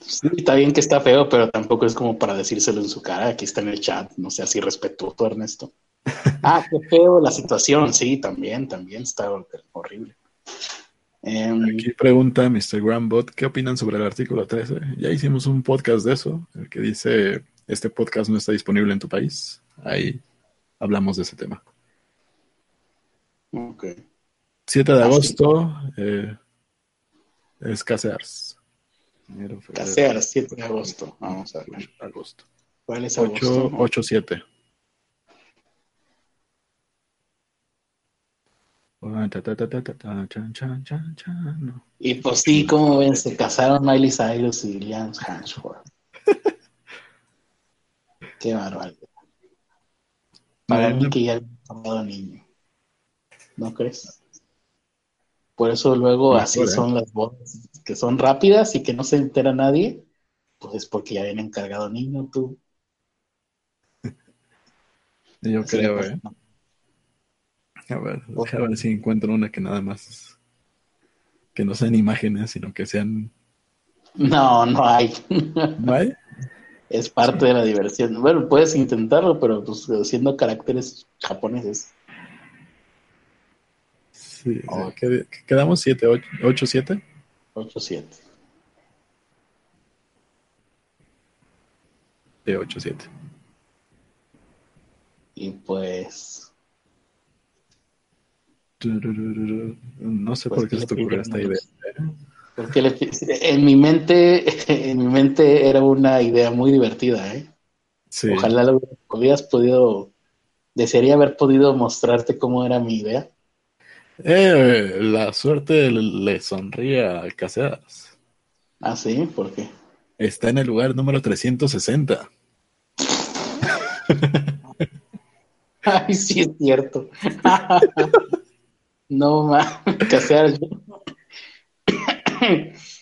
sí, está bien que está feo, pero tampoco es como para decírselo en su cara. Aquí está en el chat. No sea así respetuoso, Ernesto. Ah, qué feo la situación. Sí, también, también está horrible. Em, Aquí pregunta Mr. Grambot, ¿qué opinan sobre el artículo 13? Ya hicimos un podcast de eso, el que dice, este podcast no está disponible en tu país. Ahí hablamos de ese tema. Ok. 7 de ah, agosto, eh, es Casears. Casears, 7 de agosto. Vamos a ver. Agosto. ¿Cuál es agosto? 8-7. Y pues sí, como ven, se casaron Miley Cyrus y Liam Hansford. Qué barbaridad. Para mí que ya han niño. ¿No crees? Por eso luego así ¿eh? son las bodas, que son rápidas y que no se entera nadie, pues es porque ya vienen cargado niño tú. Yo creo, ¿eh? A ver, a ver si encuentro una que nada más que no sean imágenes, sino que sean. No, no hay. ¿No hay? Es parte de la diversión. Bueno, puedes intentarlo, pero pues siendo caracteres japoneses. Sí, quedamos 7, 8, 7. 8, 7. De 8, 7. Y pues no sé pues por qué se te ocurrió esta idea. Porque en mi mente, en mi mente era una idea muy divertida, ¿eh? Ojalá lo hubieras podido, desearía haber podido mostrarte cómo era mi idea. Eh, la suerte le sonríe a Caseas. Ah, sí, ¿por qué? Está en el lugar número 360. Ay, sí es cierto. No, más hacer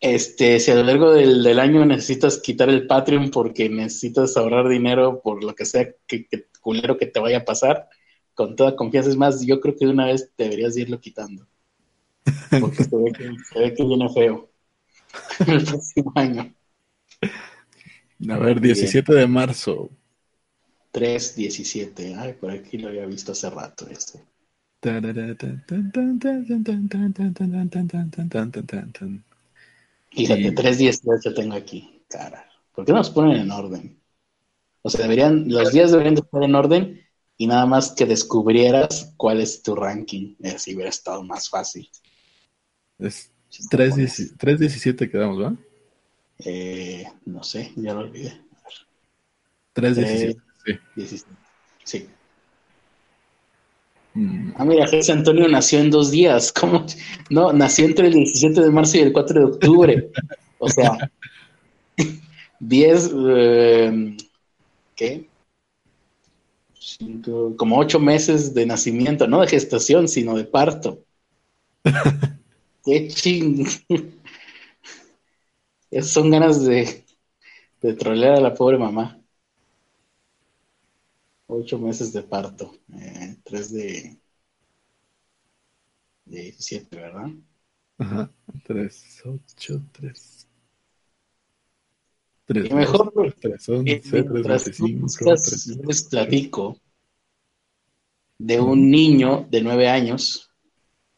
Este, si a lo largo del, año necesitas quitar el Patreon porque necesitas ahorrar dinero por lo que sea que, culero que te vaya a pasar, con toda confianza. Es más, yo creo que de una vez deberías irlo quitando. Porque se ve que, se ve que viene feo el próximo año. A ver, 17 de marzo. 3, 17. Ay, por aquí lo había visto hace rato este. Fíjate, 3.18 tengo aquí, cara. ¿Por qué no nos ponen en orden? O sea, deberían, los días deberían estar en orden y nada más que descubrieras cuál es tu ranking. Así hubiera estado más fácil. Es 3.17 quedamos, ¿va? Eh, no sé, ya lo olvidé. 317. Sí. sí. Mm. Ah, mira, José Antonio nació en dos días. ¿Cómo? No, nació entre el 17 de marzo y el 4 de octubre. O sea, 10, eh, ¿qué? como ocho meses de nacimiento, no de gestación, sino de parto. Qué ching. Esas son ganas de, de trolear a la pobre mamá. Ocho meses de parto. Eh, tres de, de 17, ¿verdad? Ajá. Tres, ocho, tres. Tres, y mejor, tres, once, tres, les platico de un niño de nueve años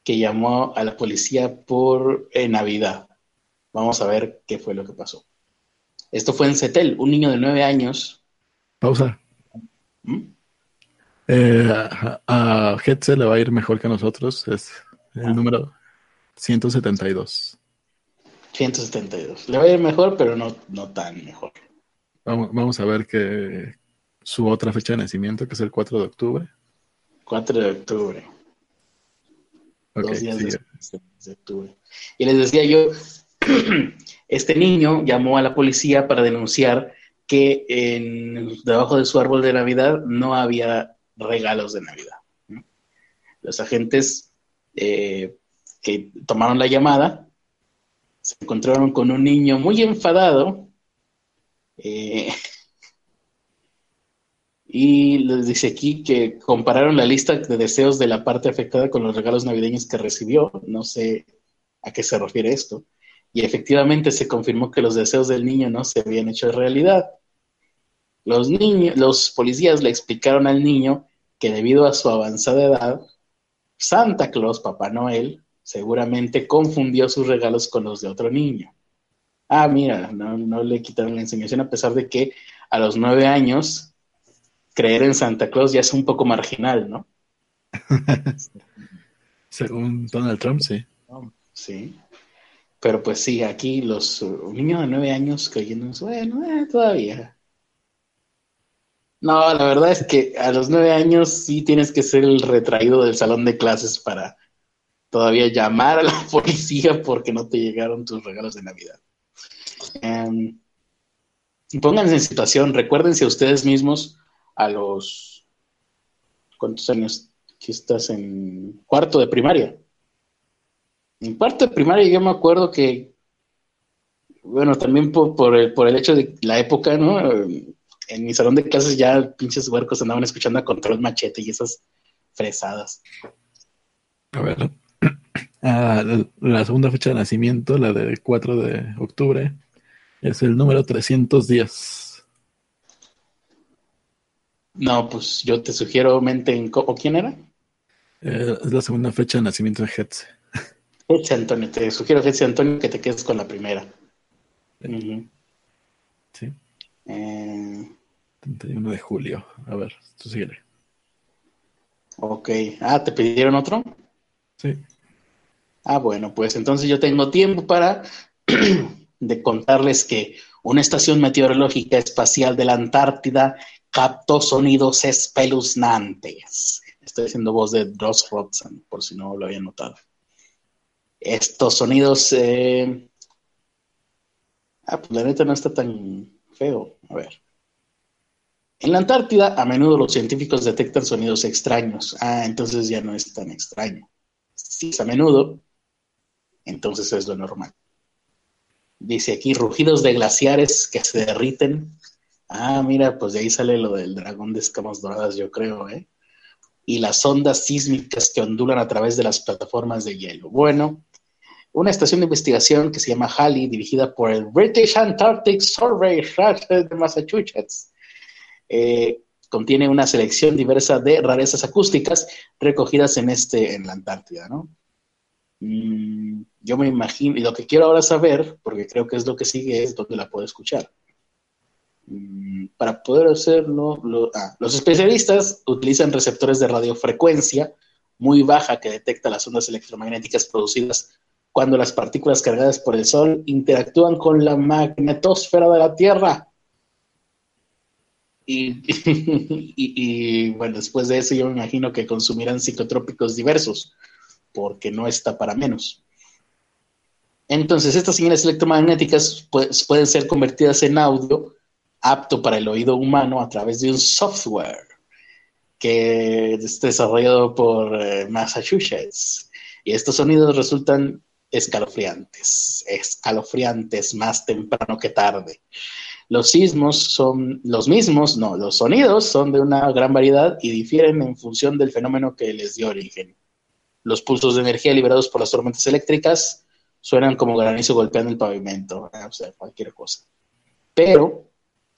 que llamó a la policía por Navidad. Vamos a ver qué fue lo que pasó. Esto fue en Cetel, un niño de nueve años. Pausa. ¿Mm? Eh, a, a le va a ir mejor que a nosotros. Es el ah. número 172. 172. Le va a ir mejor, pero no, no tan mejor. Vamos, vamos a ver que su otra fecha de nacimiento, que es el 4 de octubre. 4 de octubre. Dos días de octubre. Y les decía yo, este niño llamó a la policía para denunciar que en, debajo de su árbol de Navidad no había regalos de Navidad. Los agentes eh, que tomaron la llamada se encontraron con un niño muy enfadado eh, y les dice aquí que compararon la lista de deseos de la parte afectada con los regalos navideños que recibió. No sé a qué se refiere esto. Y efectivamente se confirmó que los deseos del niño no se habían hecho realidad. Los, niños, los policías le explicaron al niño que debido a su avanzada edad, Santa Claus, Papá Noel, seguramente confundió sus regalos con los de otro niño. Ah, mira, no, no le quitaron la enseñación a pesar de que a los nueve años creer en Santa Claus ya es un poco marginal, ¿no? Según Donald Trump, sí. Sí. Pero pues sí, aquí los un niño de nueve años creyendo en bueno, eh, todavía. No, la verdad es que a los nueve años sí tienes que ser el retraído del salón de clases para todavía llamar a la policía porque no te llegaron tus regalos de Navidad. Um, pónganse en situación, recuérdense a ustedes mismos a los... ¿Cuántos años que estás en cuarto de primaria? En cuarto de primaria yo me acuerdo que, bueno, también por, el, por el hecho de la época, ¿no? En mi salón de clases ya pinches huercos andaban escuchando a Control Machete y esas fresadas. A ver, ah, la segunda fecha de nacimiento, la de 4 de octubre, es el número 310. No, pues yo te sugiero mente en... ¿O quién era? Eh, es la segunda fecha de nacimiento de Hetze. Antonio, te sugiero Hetze Antonio que te quedes con la primera. Sí. 31 eh, de julio. A ver, tú sigue. Ok. Ah, ¿te pidieron otro? Sí. Ah, bueno, pues entonces yo tengo tiempo para de contarles que una estación meteorológica espacial de la Antártida captó sonidos espeluznantes. Estoy haciendo voz de Ross Rodson, por si no lo habían notado. Estos sonidos. Eh... Ah, pues la neta no está tan feo. A ver. En la Antártida, a menudo los científicos detectan sonidos extraños. Ah, entonces ya no es tan extraño. Si es a menudo, entonces es lo normal. Dice aquí rugidos de glaciares que se derriten Ah, mira, pues de ahí sale lo del dragón de escamas doradas, yo creo, ¿eh? Y las ondas sísmicas que ondulan a través de las plataformas de hielo. Bueno, una estación de investigación que se llama Halley, dirigida por el British Antarctic Survey de Massachusetts, eh, contiene una selección diversa de rarezas acústicas recogidas en este, en la Antártida, ¿no? Mm, yo me imagino, y lo que quiero ahora saber, porque creo que es lo que sigue, es dónde la puedo escuchar. Mm, para poder hacerlo, ah, los especialistas utilizan receptores de radiofrecuencia muy baja que detecta las ondas electromagnéticas producidas cuando las partículas cargadas por el Sol interactúan con la magnetosfera de la Tierra. Y, bueno, después de eso yo me imagino que consumirán psicotrópicos diversos, porque no está para menos. Entonces, estas señales electromagnéticas pueden ser convertidas en audio apto para el oído humano a través de un software que es desarrollado por eh, Massachusetts. Y estos sonidos resultan escalofriantes, escalofriantes más temprano que tarde. Los sismos son los mismos, no, los sonidos son de una gran variedad y difieren en función del fenómeno que les dio origen. Los pulsos de energía liberados por las tormentas eléctricas suenan como granizo golpeando el pavimento, ¿eh? o sea, cualquier cosa. Pero,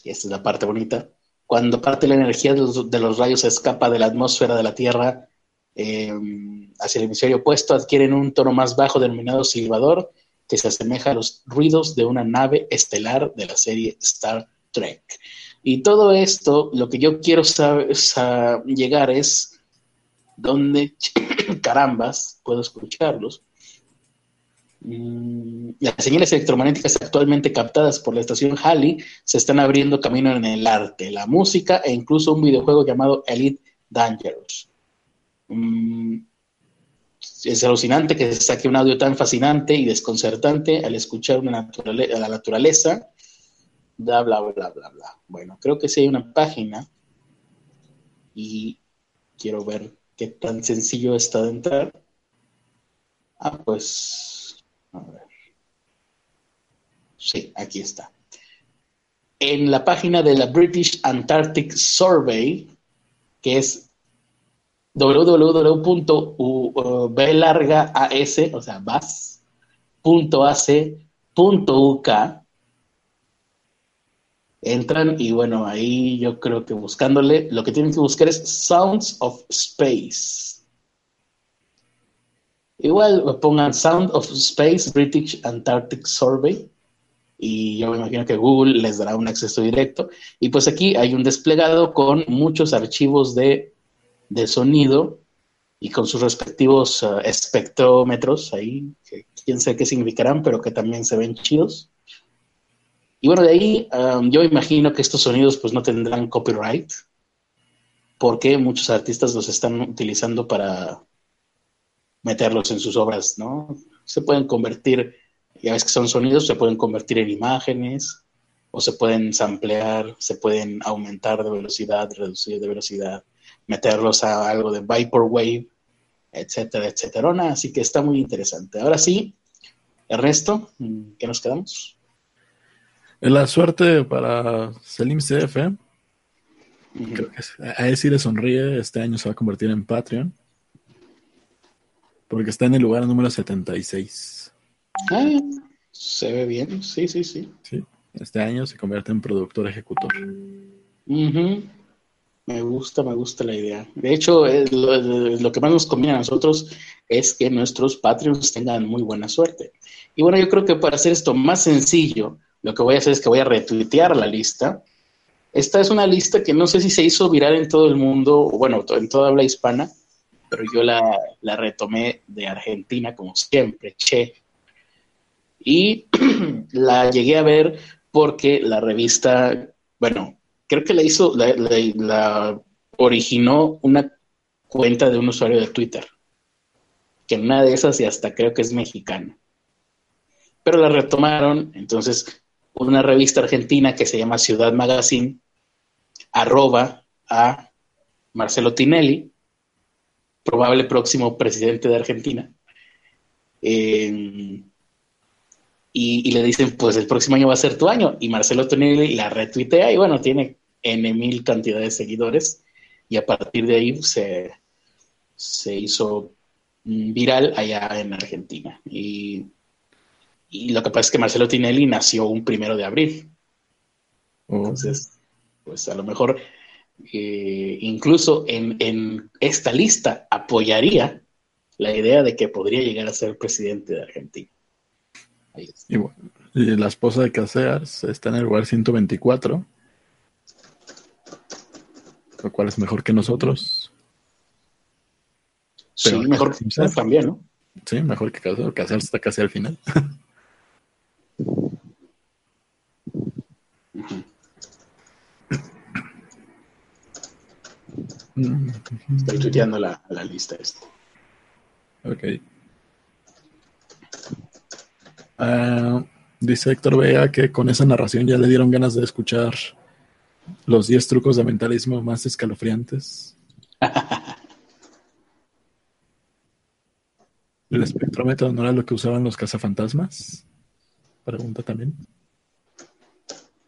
y esta es la parte bonita, cuando parte de la energía de los, rayos se escapa de la atmósfera de la Tierra em, hacia el hemisferio opuesto, adquieren un tono más bajo denominado silbador que se asemeja a los ruidos de una nave estelar de la serie Star Trek. Y todo esto, lo que yo quiero saber, llegar es dónde carambas puedo escucharlos. Mm, las señales electromagnéticas actualmente captadas por la estación Halley se están abriendo camino en el arte, la música e incluso un videojuego llamado Elite Dangerous. Es alucinante que se saque un audio tan fascinante y desconcertante al escuchar a la naturaleza. Bla, bla, bla, bla, bla. Bueno, creo que sí hay una página y quiero ver qué tan sencillo está de entrar. Ah, pues, a ver. Sí, aquí está. En la página de la British Antarctic Survey, que es www.b.as, o sea, vas.ac.uk, entran y bueno, ahí yo creo que buscándole, lo que tienen que buscar es Sounds of Space. Igual pongan Sound of Space British Antarctic Survey y yo me imagino que Google les dará un acceso directo. Y pues aquí hay un desplegado con muchos archivos de de sonido y con sus respectivos uh, espectrómetros ahí, que quién sabe qué significarán, pero que también se ven chidos. Y bueno, de ahí um, yo imagino que estos sonidos pues no tendrán copyright, porque muchos artistas los están utilizando para meterlos en sus obras, ¿no? Se pueden convertir, ya ves que son sonidos, se pueden convertir en imágenes, o se pueden samplear, se pueden aumentar de velocidad, reducir de velocidad meterlos a algo de Vaporwave, etcétera, etcétera. Así que está muy interesante. Ahora sí, Ernesto, ¿qué nos quedamos? La suerte para Selim CF. Creo que a él sí le sonríe. Este año se va a convertir en Patreon. Porque está en el lugar número 76. Ah, se ve bien. Sí, sí, sí. Sí. Este año se convierte en productor ejecutor. Me gusta, me gusta la idea. De hecho, lo, que más nos conviene a nosotros es que nuestros Patreons tengan muy buena suerte. Y bueno, yo creo que para hacer esto más sencillo, lo que voy a hacer es que voy a retuitear la lista. Esta es una lista que no sé si se hizo viral en todo el mundo, bueno, en toda habla hispana, pero yo la, la retomé de Argentina, como siempre, che. Y la llegué a ver porque la revista, bueno, creo que la hizo, la, originó una cuenta de un usuario de Twitter, que una de esas y hasta creo que es mexicana. Pero la retomaron, entonces una revista argentina que se llama Ciudad Magazine, arroba a Marcelo Tinelli, probable próximo presidente de Argentina, eh, y, le dicen, pues el próximo año va a ser tu año. Y Marcelo Tonelli la retuitea y bueno, tiene N mil cantidad de seguidores. Y a partir de ahí se, se hizo viral allá en Argentina. Y, lo que pasa es que Marcelo Tinelli nació un primero de abril. Oh. Entonces, pues a lo mejor eh, incluso en, en, esta lista apoyaría la idea de que podría llegar a ser presidente de Argentina. Y, la esposa de Casears está en el lugar 124, lo cual es mejor que nosotros. Sí, mejor que también, ¿no? Sí, mejor que casar, casarse hasta casi al final. Estoy tuiteando la, la lista esta. Ok. Ah, dice Héctor Vega que con esa narración ya le dieron ganas de escuchar los 10 trucos de mentalismo más escalofriantes. ¿El espectrómetro no era lo que usaban los cazafantasmas? Pregunta también.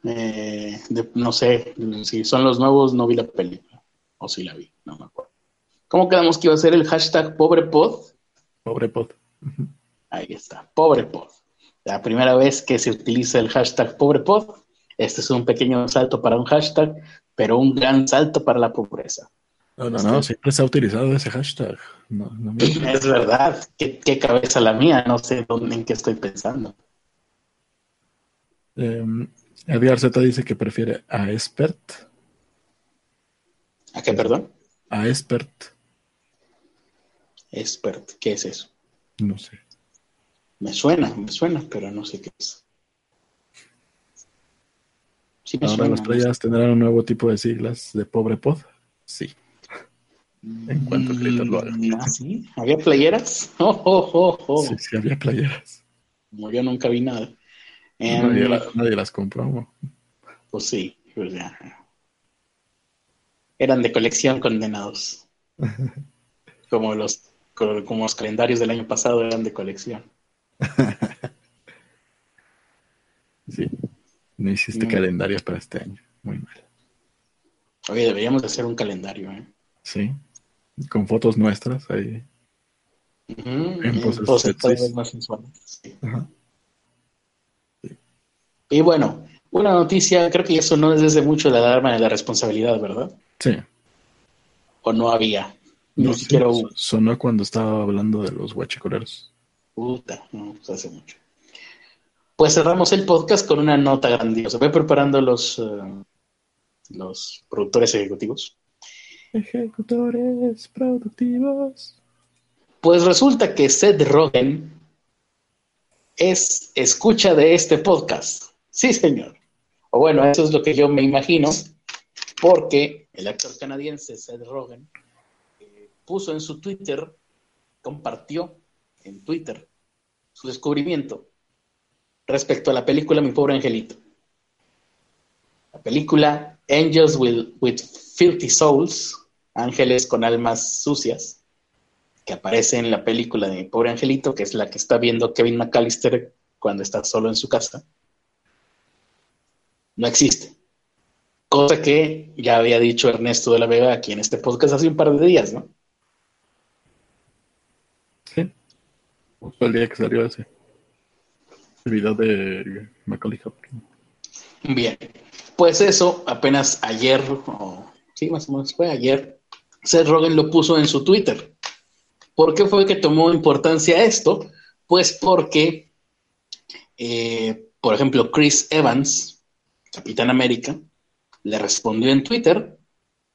Eh, no sé, si son los nuevos, no vi la película. O si la vi, no me acuerdo. ¿Cómo quedamos que iba a ser el hashtag pobrepod? Pobrepod. Ahí está, pobrepod. La primera vez que se utiliza el hashtag pobrepod. Este es un pequeño salto para un hashtag, pero un gran salto para la pobreza. No, no, no, siempre se ha utilizado ese hashtag. Es verdad, ¿Qué, cabeza la mía, no sé dónde, en qué estoy pensando. Eh, Edgar Z dice que prefiere a Expert. ¿A qué, perdón? A Expert. Expert, ¿qué es eso? No sé. Me suena, me suena, pero no sé qué es. Sí me Ahora las playas tendrán un nuevo tipo de siglas de pobre pod. Sí. En cuanto a lo hagan. Mm, ¿Ah, ¿sí? ¿Había playeras? Oh, oh, oh, sí, sí, había playeras. Como yo nunca vi nada. Nadie, nadie, las compró. Pues sí, pues ya. Eran de colección condenados. como los como los calendarios del año pasado eran de colección. sí. No hiciste mm. calendarios para este año. Muy mal. Oye, deberíamos hacer un calendario, ¿eh? Sí. Con fotos nuestras ahí. en poses, más sensuales. Y bueno, una noticia, creo que eso no es desde mucho la alarma de la responsabilidad, ¿verdad? Sí. O no había. no, siquiera Sonó cuando estaba hablando de los guachicoleros. Puta, no, pues hace mucho. Pues cerramos el podcast con una nota grandiosa. Voy preparando los, eh, los productores ejecutivos. Ejecutores productivos. Pues resulta que Seth Rogen es escucha de este podcast. Sí, señor. O bueno, eso es lo que yo me imagino, porque el actor canadiense Seth Rogen eh, puso en su Twitter, compartió en Twitter su descubrimiento respecto a la película Mi pobre angelito. La película Angels with, with Filthy Souls, Ángeles con almas sucias, que aparece en la película de Mi pobre angelito, que es la que está viendo Kevin McAllister cuando está solo en su casa, no existe. Cosa que ya había dicho Ernesto de la Vega aquí en este podcast hace un par de días, ¿no? Sí. Fue el día que salió ese. El video de Macaulay Bien. Pues eso, apenas ayer, o sí, más o menos fue ayer, Seth Rogen lo puso en su Twitter. ¿Por qué fue que tomó importancia esto? Pues porque, eh, por ejemplo, Chris Evans, Capitán América, le respondió en Twitter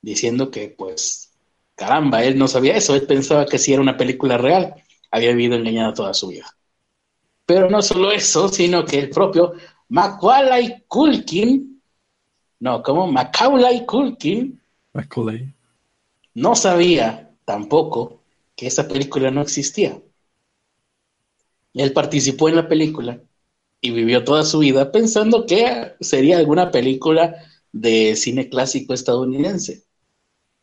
diciendo que, pues, caramba, él no sabía eso, él pensaba que si era una película real, había vivido engañado toda su vida. Pero no solo eso, sino que el propio Macaulay Culkin, no, como Macaulay Culkin, Macaulay. no sabía tampoco que esa película no existía. Él participó en la película y vivió toda su vida pensando que sería alguna película de cine clásico estadounidense.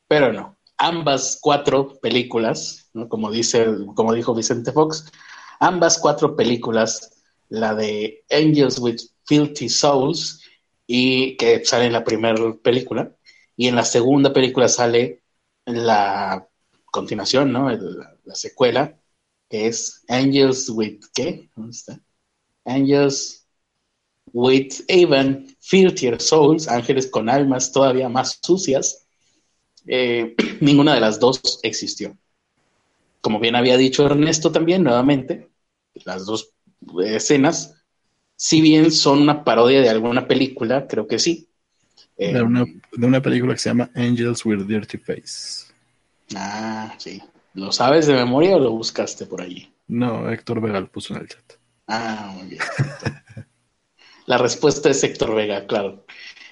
Pero no, ambas cuatro películas, como, dice, como dijo Vicente Fox, ambas cuatro películas, la de Angels with Filthy Souls, y que sale en la primera película, y en la segunda película sale la continuación, ¿no? la, la secuela, que es Angels with, ¿qué? ¿Dónde está? Angels with even filthier souls, ángeles con almas todavía más sucias. Eh, ninguna de las dos existió. Como bien había dicho Ernesto también, nuevamente, las dos escenas, si bien son una parodia de alguna película, creo que sí. de, eh, una, de una película que se llama Angels with Dirty Face. Ah, sí. ¿Lo sabes de memoria o lo buscaste por allí? No, Héctor Vega lo puso en el chat. Ah, muy bien. La respuesta es Héctor Vega, claro.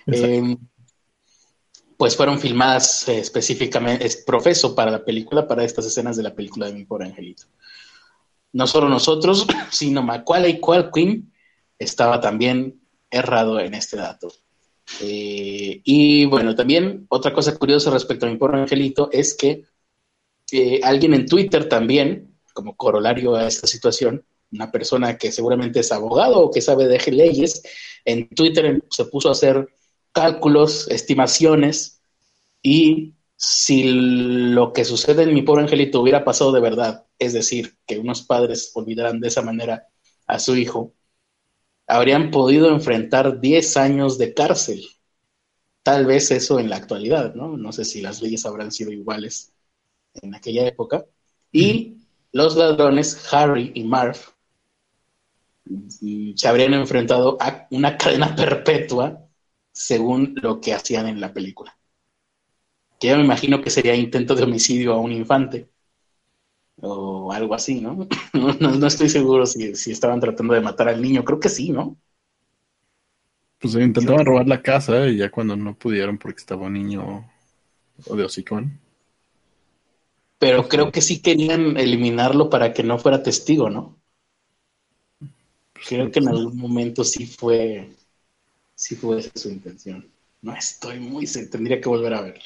Eh, pues fueron filmadas eh, específicamente, es profeso para la película, para estas escenas de la película de Mi Pobre Angelito. No solo nosotros, sino Macaulay Culkin estaba también errado en este dato. Eh, y bueno, también otra cosa curiosa respecto a Mi Pobre Angelito es que alguien en Twitter también, como corolario a esta situación, una persona que seguramente es abogado o que sabe de leyes, en Twitter se puso a hacer cálculos, estimaciones, y si lo que sucede en mi pobre angelito hubiera pasado de verdad, es decir, que unos padres olvidaran de esa manera a su hijo, habrían podido enfrentar 10 años de cárcel. Tal vez eso en la actualidad, ¿no? No sé si las leyes habrán sido iguales en aquella época. Y los ladrones, Harry y Marv, se habrían enfrentado a una cadena perpetua según lo que hacían en la película. Que yo me imagino que sería intento de homicidio a un infante o algo así, ¿no? No, estoy seguro si, estaban tratando de matar al niño, creo que sí, ¿no? Pues intentaban robar la casa y ya cuando no pudieron porque estaba un niño o de hocicón. Pero creo que sí querían eliminarlo para que no fuera testigo, ¿no? Creo que en algún momento sí fue, sí fue esa su intención. No estoy muy seguro, tendría que volver a verla.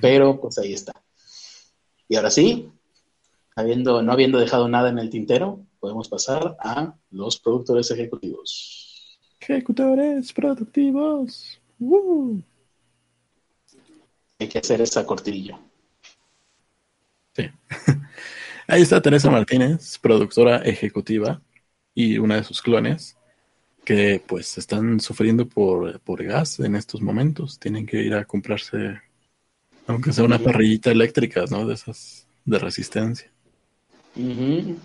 Pero pues ahí está. Y ahora sí, habiendo, no habiendo dejado nada en el tintero, podemos pasar a los productores ejecutivos. Ejecutores productivos. Hay que hacer esa cortilla. Sí. Ahí está Teresa Martínez, productora ejecutiva y una de sus clones que pues están sufriendo por, por gas en estos momentos. Tienen que ir a comprarse, aunque sea una parrillita eléctrica, ¿no? De esas de resistencia.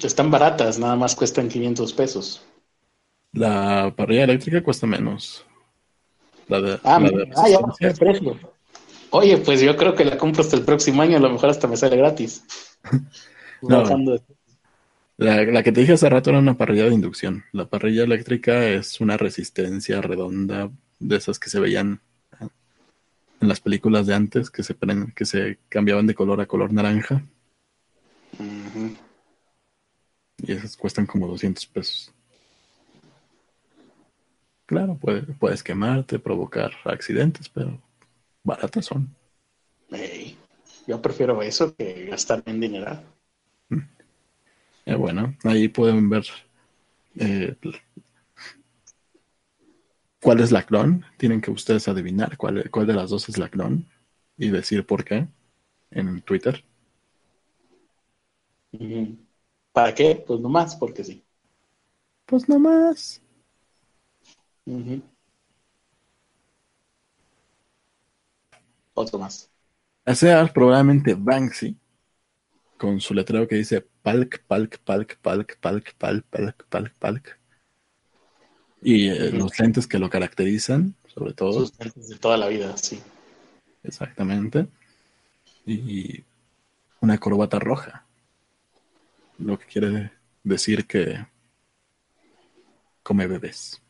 Están baratas, nada más cuestan 500 pesos. La parrilla eléctrica cuesta menos. La de, ah, ah ya, el precio. Oye, pues yo creo que la compro hasta el próximo año, a lo mejor hasta me sale gratis. no, la, que te dije hace rato era una parrilla de inducción. La parrilla eléctrica es una resistencia redonda de esas que se veían en las películas de antes, que se, que se cambiaban de color a color naranja. Y esas cuestan como 200 pesos. Claro, puedes quemarte, provocar accidentes, pero baratas son. yo prefiero eso que gastar en dinero. Eh, bueno, ahí pueden ver eh, cuál es la clon. Tienen que ustedes adivinar cuál, cuál de las dos es la clon y decir por qué en Twitter. ¿Para qué? Pues nomás, porque sí. Pues nomás. Otro más. Sea probablemente Banksy con su letrero que dice Palk, Palk, Palk, Palk, Palk, Palk, Palk, Palk, Palk. Y eh, los lentes que lo caracterizan, sobre todo. Sus lentes de toda la vida, sí. Exactamente. Y una corbata roja. Lo que quiere decir que come bebés.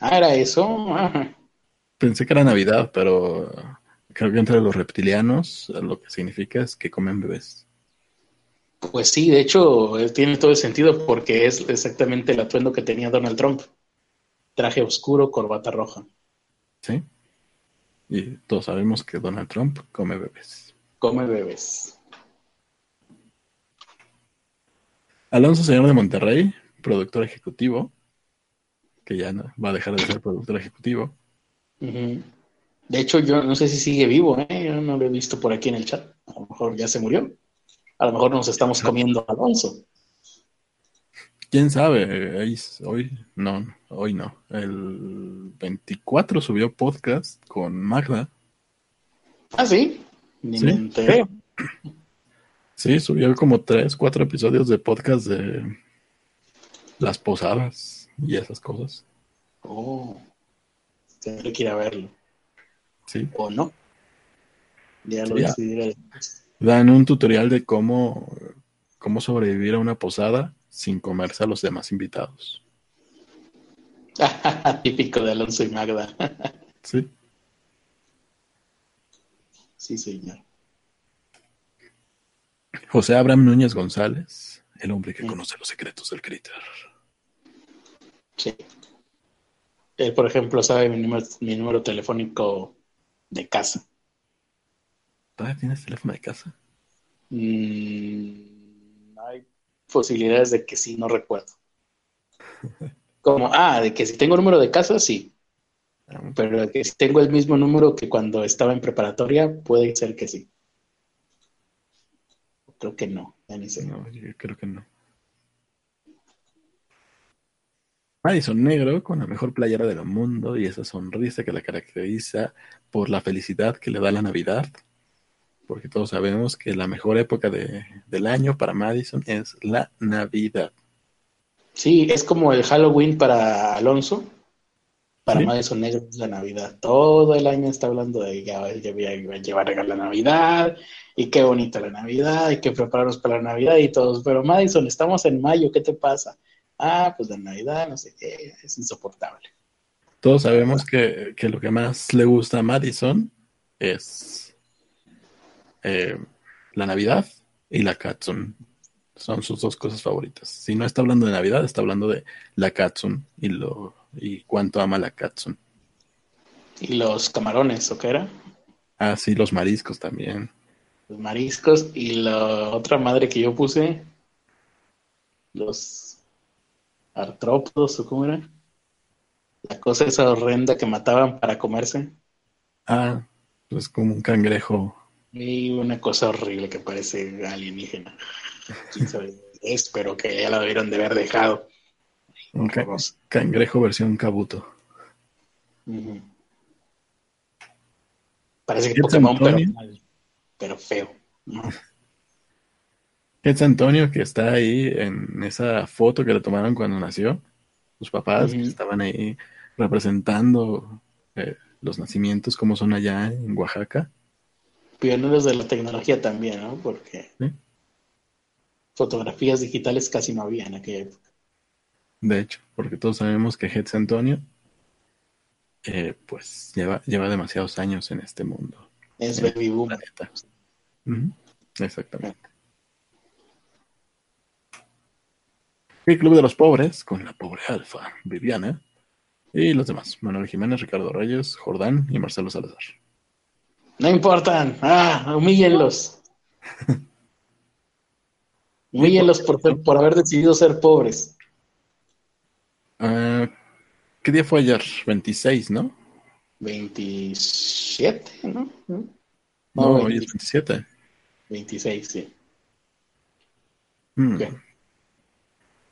Ah, era eso. Pensé que era Navidad, pero Creo que entre los reptilianos lo que significa es que comen bebés. Pues sí, de hecho eh, tiene todo el sentido porque es exactamente el atuendo que tenía Donald Trump. Traje oscuro, corbata roja. Sí. Y todos sabemos que Donald Trump come bebés. Come bebés. Alonso Señor de Monterrey, productor ejecutivo, que ya va a dejar de ser productor ejecutivo. De hecho, yo no sé si sigue vivo, ¿eh? Yo no lo he visto por aquí en el chat. A lo mejor ya se murió. A lo mejor nos estamos comiendo a Alonso. ¿Quién sabe? Hoy, no, hoy no. El 24 subió podcast con Magda. Ah, sí. Ni ¿Sí? me enteré. Sí, subió como tres, cuatro episodios de podcast de las posadas y esas cosas. Oh, tendré que ir a verlo. ¿O no? Ya lo Dan un tutorial de cómo cómo sobrevivir a una posada sin comerse a los demás invitados. Típico de Alonso y Magda. sí. Sí, señor. José Abraham Núñez González, el hombre que conoce los secretos del críter. Sí. Él, por ejemplo, sabe mi número, mi número telefónico de casa. ¿Todavía tienes teléfono de casa? Mm, hay posibilidades de que sí, no recuerdo. Como, ah, de que si tengo número de casa, sí. Ah, Pero de que si tengo el mismo número que cuando estaba en preparatoria, puede ser que sí. Creo que no. No, yo creo que no. Madison Negro con la mejor playera del mundo y esa sonrisa que la caracteriza por la felicidad que le da la Navidad. Porque todos sabemos que la mejor época del año para Madison es la Navidad. Sí, es como el Halloween para Alonso. Para Madison Negro es la Navidad. Todo el año está hablando de ya, ya voy a llevar la Navidad y qué bonita la Navidad y que prepararnos para la Navidad y todos. Pero Madison, estamos en mayo, ¿qué te pasa? Ah, pues la Navidad, no sé qué, es insoportable. Todos sabemos que, lo que más le gusta a Madison es eh, la Navidad y la Katsun. Son sus dos cosas favoritas. Si no está hablando de Navidad, está hablando de la Katsun y lo y cuánto ama la Katsun. ¿Y los camarones o qué era? Ah, sí, los mariscos también. Los mariscos y la otra madre que yo puse, los artrópodos o cómo era. La cosa esa horrenda que mataban para comerse. Ah, pues como un cangrejo. Y una cosa horrible que parece alienígena. ¿Quién sabe? Que ya la debieron de haber dejado. Un cangrejo versión cabuto. Parece que Pokémon, pero, pero, feo. Es Antonio que está ahí en esa foto que le tomaron cuando nació. Sus papás estaban ahí representando eh, los nacimientos como son allá en Oaxaca. Pioneros de la tecnología también, ¿no? Porque fotografías digitales casi no había en aquella época. De hecho, porque todos sabemos que Hetz Antonio, eh, pues lleva, lleva demasiados años en este mundo. Es baby boom. Exactamente. El Club de los Pobres, con la pobre Alfa, Viviana, y los demás, Manuel Jiménez, Ricardo Reyes, Jordán y Marcelo Salazar. No importan, ah, humíllenlos. humíllenlos por, por haber decidido ser pobres. Ah, ¿Qué día fue ayer? 26, ¿no? 27, ¿no? No, hoy es 27. 26, sí. Hmm.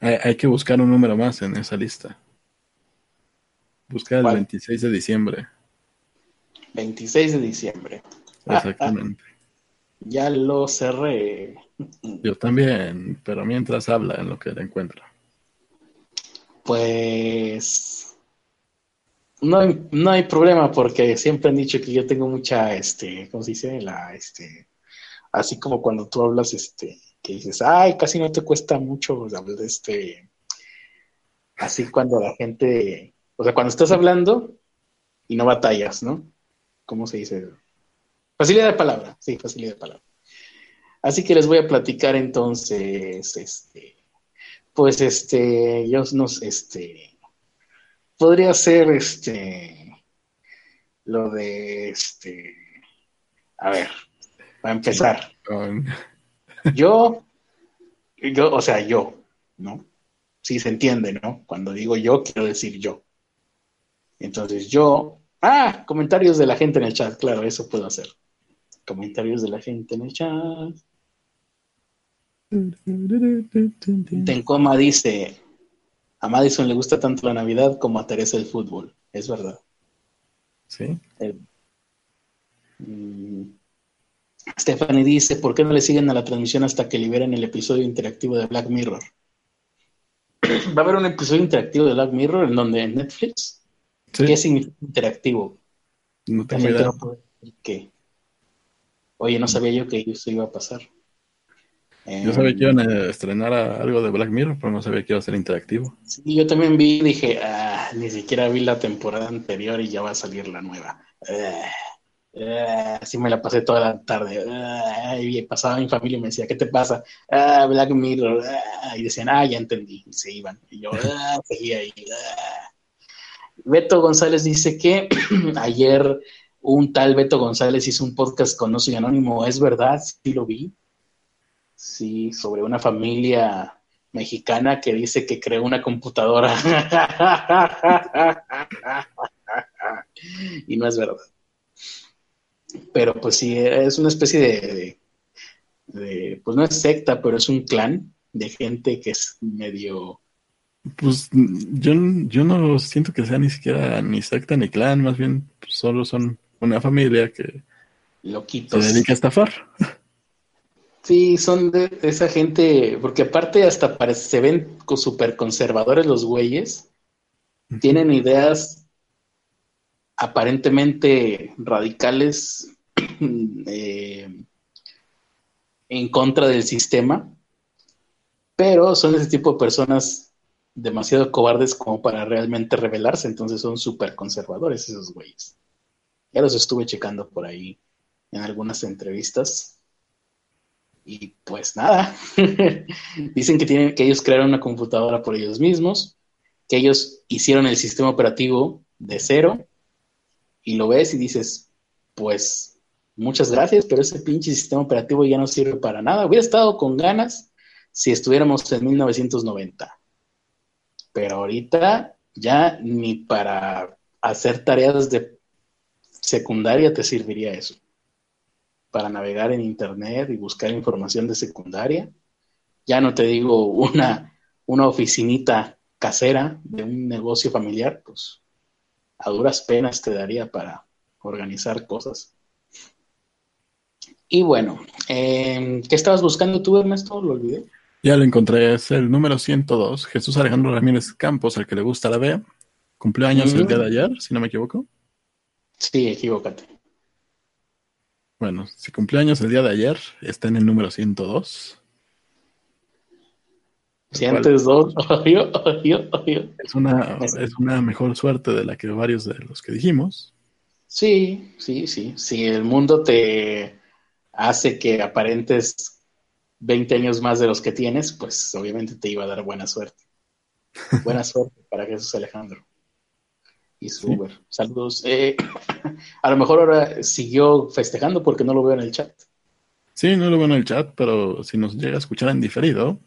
Hay, que buscar un número más en esa lista. Busca el 26 de diciembre. 26 de diciembre. Exactamente. ya lo cerré. Yo también, pero mientras habla en lo que le encuentra. Pues no hay, no hay problema porque siempre han dicho que yo tengo mucha, este, ¿cómo se dice? La, este, así como cuando tú hablas, este, dices, ay, casi no te cuesta mucho este, así cuando la gente, o sea, cuando estás hablando y no batallas, ¿no? ¿Cómo se dice? Facilidad de palabra, sí, facilidad de palabra. Así que les voy a platicar entonces, este, pues este, yo no este, podría ser este, lo de este, a ver, para empezar. Yo, yo, o sea, yo, ¿no? Sí se entiende, ¿no? Cuando digo yo, quiero decir yo. Entonces yo, ah, comentarios de la gente en el chat, claro, eso puedo hacer. Comentarios de la gente en el chat. Tencoma dice, a Madison le gusta tanto la Navidad como a Teresa el fútbol. Es verdad. Sí. Mm, Stephanie dice, ¿por qué no le siguen a la transmisión hasta que liberen el episodio interactivo de Black Mirror? Va a haber un episodio interactivo de Black Mirror en donde en Netflix. ¿Qué significa interactivo? No tengo idea. ¿Qué? Oye, no sabía yo que eso iba a pasar. Yo sabía que iban a estrenar algo de Black Mirror, pero no sabía que iba a ser interactivo. Sí, yo también vi, dije, ah, ni siquiera vi la temporada anterior y ya va a salir la nueva. Ah, así me la pasé toda la tarde. Ah, y pasaba mi familia y me decía, ¿qué te pasa? Black Mirror. y decían, ah, ya entendí. Y se iban. Y yo seguía ahí. Beto González dice que ayer un tal Beto González hizo un podcast con No Soy Anónimo. ¿Es verdad? Sí lo vi. Sí, sobre una familia mexicana que dice que creó una computadora. y no es verdad. Pero pues sí, es una especie de, de, pues no es secta, pero es un clan de gente que es medio... Pues yo, yo no siento que sea ni siquiera ni secta ni clan, más bien pues, solo son una familia que Loquitos. se dedica a estafar. Sí, son de esa gente, porque aparte hasta parece, se ven súper conservadores los güeyes, tienen ideas aparentemente radicales eh, en contra del sistema, pero son ese tipo de personas demasiado cobardes como para realmente rebelarse, entonces son súper conservadores esos güeyes. Ya los estuve checando por ahí en algunas entrevistas y pues nada, dicen que, tienen, que ellos crearon una computadora por ellos mismos, que ellos hicieron el sistema operativo de cero, y lo ves y dices, pues muchas gracias, pero ese pinche sistema operativo ya no sirve para nada. Hubiera estado con ganas si estuviéramos en 1990. Pero ahorita ya ni para hacer tareas de secundaria te serviría eso para navegar en Internet y buscar información de secundaria. Ya no te digo una, una oficinita casera de un negocio familiar, pues a duras penas te daría para organizar cosas. Y bueno, em, ¿qué estabas buscando tú, Ernesto? Lo olvidé. Ya lo encontré, es el número 102, Jesús Alejandro Ramírez Campos, al que le gusta la BEA. Cumplió años el día de ayer, si no me equivoco. Sí, equivócate. Bueno, si cumpleaños el día de ayer, está en el número 102. 102, Es una, es una mejor suerte de la que varios de los que dijimos. Sí, sí, sí. Si el mundo te hace que aparentes 20 años más de los que tienes, pues obviamente te iba a dar buena suerte. Buena suerte para Jesús Alejandro y su Saludos. Eh, a lo mejor ahora siguió festejando porque no lo veo en el chat. Sí, no lo veo en el chat, pero si nos llega a escuchar en diferido,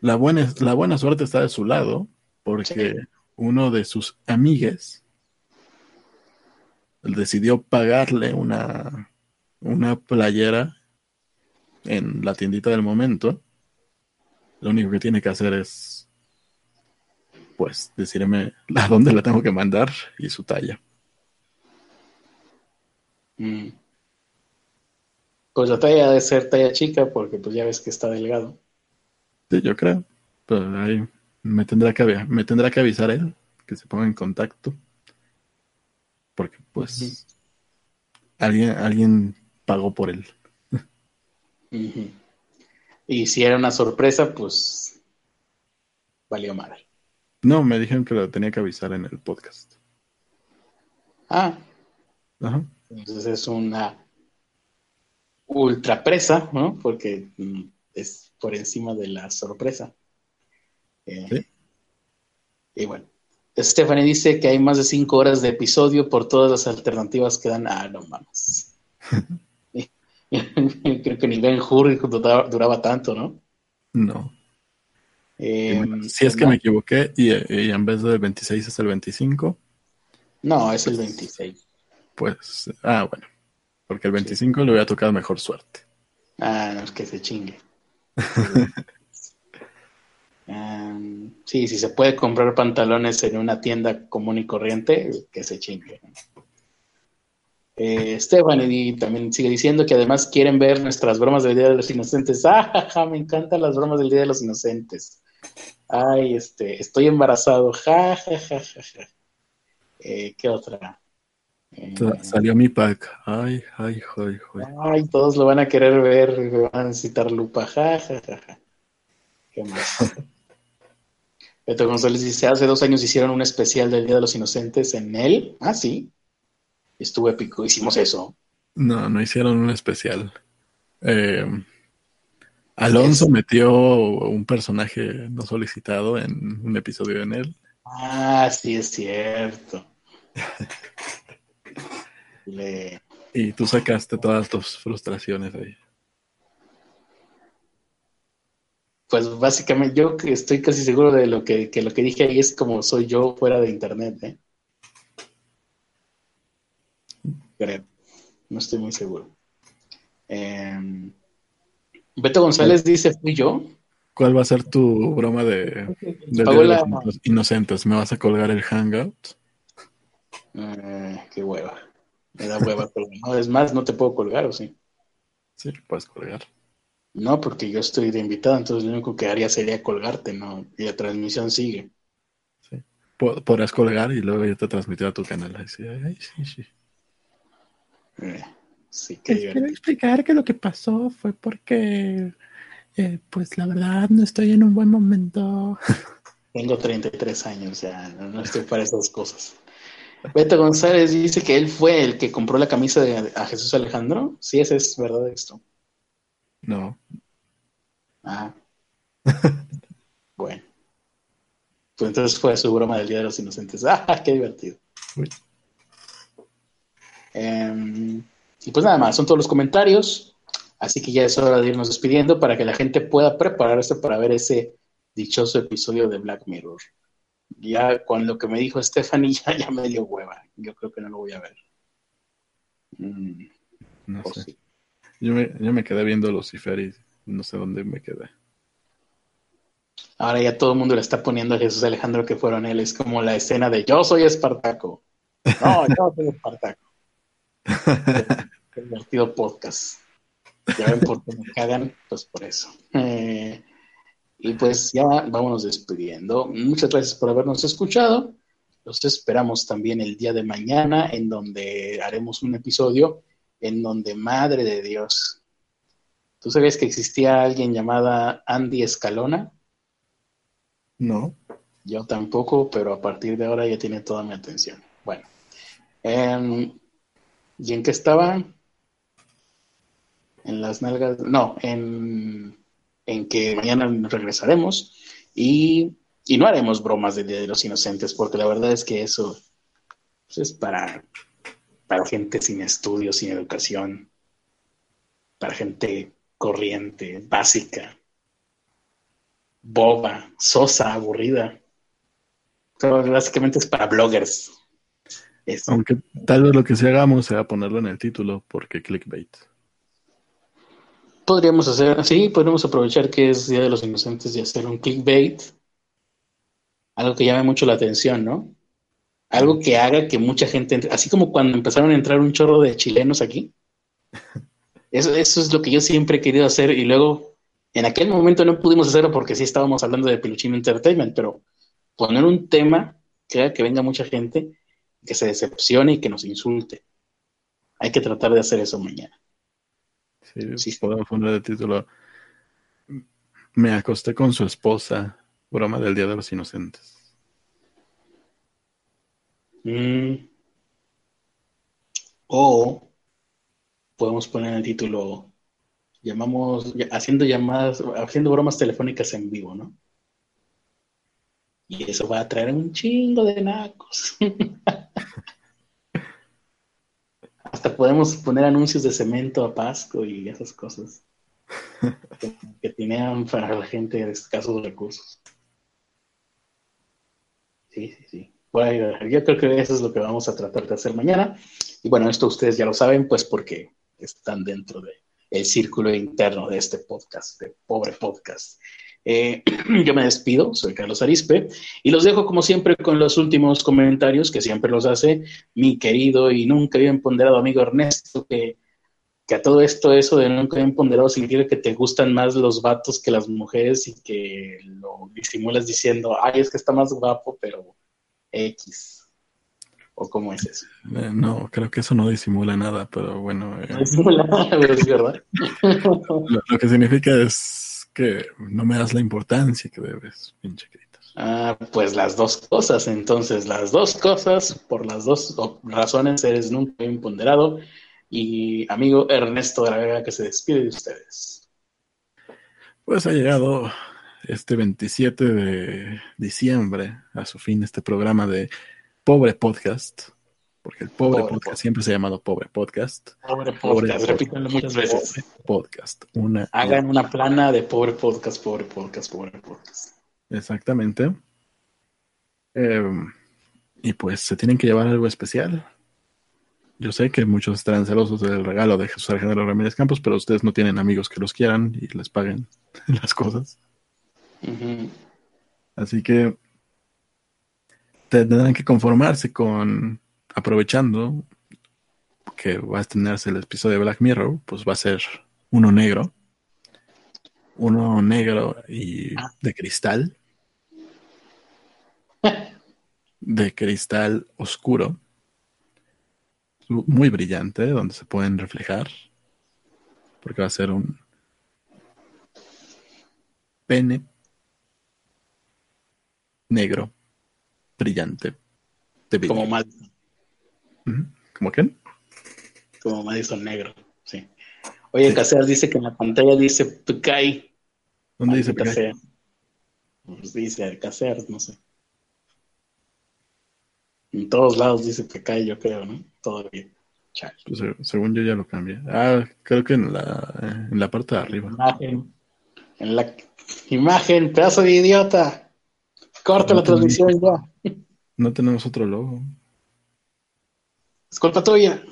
la buena, la buena suerte está de su lado, porque uno de sus amigues decidió pagarle una, una playera en la tiendita del momento. Lo único que tiene que hacer es pues decirme a dónde la tengo que mandar y su talla. Mm. Pues la talla debe ser talla chica porque pues ya ves que está delgado. Sí, yo creo. Pero ahí me tendrá que, me tendrá que avisar él que se ponga en contacto. Porque pues alguien, alguien pagó por él. Y si era una sorpresa, pues valió mal. No, me dijeron que lo tenía que avisar en el podcast. Ah. Ajá. Entonces es una ultra presa, ¿no? Porque mm, es por encima de la sorpresa. Eh, ¿Sí? Y bueno, Stephanie dice que hay más de cinco horas de episodio por todas las alternativas que dan. Ah, no mames. Creo que ni Ben Hur duraba tanto, ¿no? No. Eh, si es que me equivoqué y, en vez del 26 es el 25. No, es el 26. Pues, ah, bueno. Porque el 25 le voy a tocar mejor suerte. Ah, no, es que se chingue. Um, sí, si se puede comprar pantalones en una tienda común y corriente, que se chingue. Eh, Stephanie también sigue diciendo que además quieren ver nuestras bromas del Día de los Inocentes. ¡Ah, me encantan las bromas del Día de los Inocentes! Ay, este, estoy embarazado. Ja, ja, ja, ja, eh, ¿Qué otra? Salió mi pack. Ay, ay, ay, ay. Ay, todos lo van a querer ver, van a necesitar lupa. Ja, ja, ja, ja. ¿Qué más? Beto González dice, hace dos años hicieron un especial del Día de los Inocentes en él. Ah, sí. Estuvo épico, hicimos eso. No, no hicieron un especial. Eh, Alonso metió un personaje no solicitado en un episodio en él. Ah, sí, es cierto. Y tú sacaste todas tus frustraciones ahí. Pues básicamente yo estoy casi seguro de lo que, lo que dije ahí es como soy yo fuera de internet, ¿eh? Creo. No estoy muy seguro. Em, Beto González dice, ¿fui yo? ¿Cuál va a ser tu broma de, de, inocentes? ¿Me vas a colgar el hangout? Eh, qué hueva. Me da hueva No, es más, no te puedo colgar, ¿o sí? Sí, puedes colgar. No, porque yo estoy de invitado, entonces lo único que haría sería colgarte, ¿no? Y la transmisión sigue. Sí. Podrás colgar y luego yo te transmitiré a tu canal. Ay, sí, sí. Eh, sí quiero explicar que lo que pasó fue porque, eh, pues la verdad, no estoy en un buen momento. Tengo 33 años, ya no estoy para esas cosas. Beto González dice que él fue el que compró la camisa de a Jesús Alejandro. Sí, ese es verdad esto. No. Ah. bueno. Pues entonces fue su broma del Día de los Inocentes. ¡Ah, qué divertido! Em, y pues nada más, son todos los comentarios. Así que ya es hora de irnos despidiendo para que la gente pueda prepararse para ver ese dichoso episodio de Black Mirror ya con lo que me dijo Stephanie ya, me dio hueva. Yo creo que no lo voy a ver. Mm, no sé. Yo, me, yo me quedé viendo Lucifer y no sé dónde me quedé. Ahora ya todo el mundo le está poniendo a Jesús Alejandro que fueron él. Es como la escena de yo soy Espartaco. No, yo soy Espartaco. Qué divertido podcast. Ya ven por qué me cagan, pues por eso. Eh, y pues ya vámonos despidiendo. Muchas gracias por habernos escuchado. Los esperamos también el día de mañana, en donde haremos un episodio en donde, madre de Dios, ¿tú sabías que existía alguien llamada Andy Escalona? No. Yo tampoco, pero a partir de ahora ya tiene toda mi atención. Bueno. Em, ¿Y en qué estaba? En las nalgas. No, en en que mañana regresaremos y, no haremos bromas del Día de los Inocentes, porque la verdad es que eso pues, es para, para gente sin estudios, sin educación, para gente corriente, básica, boba, sosa, aburrida. básicamente es para bloggers. Aunque tal vez lo que sí hagamos sea ponerlo en el título, porque clickbait. Podríamos hacer, sí, podríamos aprovechar que es Día de los Inocentes y hacer un clickbait. Algo que llame mucho la atención, ¿no? Algo que haga que mucha gente, entre, así como cuando empezaron a entrar un chorro de chilenos aquí. Eso, eso es lo que yo siempre he querido hacer y luego en aquel momento no pudimos hacerlo porque sí estábamos hablando de Peluchino Entertainment, pero poner un tema que haga que venga mucha gente, que se decepcione y que nos insulte. Hay que tratar de hacer eso mañana. Sí, podemos poner el título. Me acosté con su esposa. Broma del Día de los Inocentes. Mm. O podemos poner el título. Llamamos, haciendo llamadas, haciendo bromas telefónicas en vivo, ¿no? Y eso va a traer un chingo de nacos. Hasta podemos poner anuncios de cemento a Pasco y esas cosas que, tienen para la gente de escasos recursos. Sí, sí, sí. Bueno, yo creo que eso es lo que vamos a tratar de hacer mañana. Y bueno, esto ustedes ya lo saben, pues porque están dentro del círculo interno de este podcast, de pobre podcast. Eh, yo me despido, soy Carlos Arispe y los dejo como siempre con los últimos comentarios que siempre los hace mi querido y nunca bien ponderado amigo Ernesto, que, a todo esto eso de nunca bien ponderado significa que te gustan más los vatos que las mujeres y que lo disimulas diciendo, ay, es que está más guapo, pero X. ¿O cómo es eso? Eh, no, creo que eso no disimula nada, pero bueno. Eh, no disimula nada, es verdad. lo, que significa es que no me das la importancia que debes, pinche gritos. Ah, pues las dos cosas, entonces, las dos cosas, por las dos razones, eres nunca bien ponderado. Y amigo Ernesto de la Vega, que se despide de ustedes. Pues ha llegado este 27 de diciembre a su fin este programa de Pobre Podcast, porque el Pobre, podcast, siempre se ha llamado Pobre Podcast. Pobre Podcast, repítanlo muchas veces. podcast. Una, Hagan una plana de Pobre Podcast, Pobre Podcast, Pobre Podcast. Exactamente. Em, y pues se tienen que llevar algo especial. Yo sé que muchos estarán celosos del regalo de Jesús Alejandro Ramírez Campos, pero ustedes no tienen amigos que los quieran y les paguen las cosas. Así que tendrán que conformarse con, aprovechando que va a estrenarse el episodio de Black Mirror, pues va a ser uno negro. Uno negro y de cristal. De cristal oscuro. Muy brillante, donde se pueden reflejar. Porque va a ser un pene negro, brillante. De Como Madison. ¿Cómo quién? Como Madison negro, sí. Oye, sí. dice que en la pantalla dice Picay. ¿Dónde dice Picay? Pues dice Caser, no sé. En todos lados dice Picay, yo creo, ¿no? Todavía. Pues, según yo ya lo cambié. Ah, creo que en la, en la parte de arriba. Imagen. En la imagen, pedazo de idiota. Corta la transmisión ya. No tenemos otro logo. Es culpa tuya.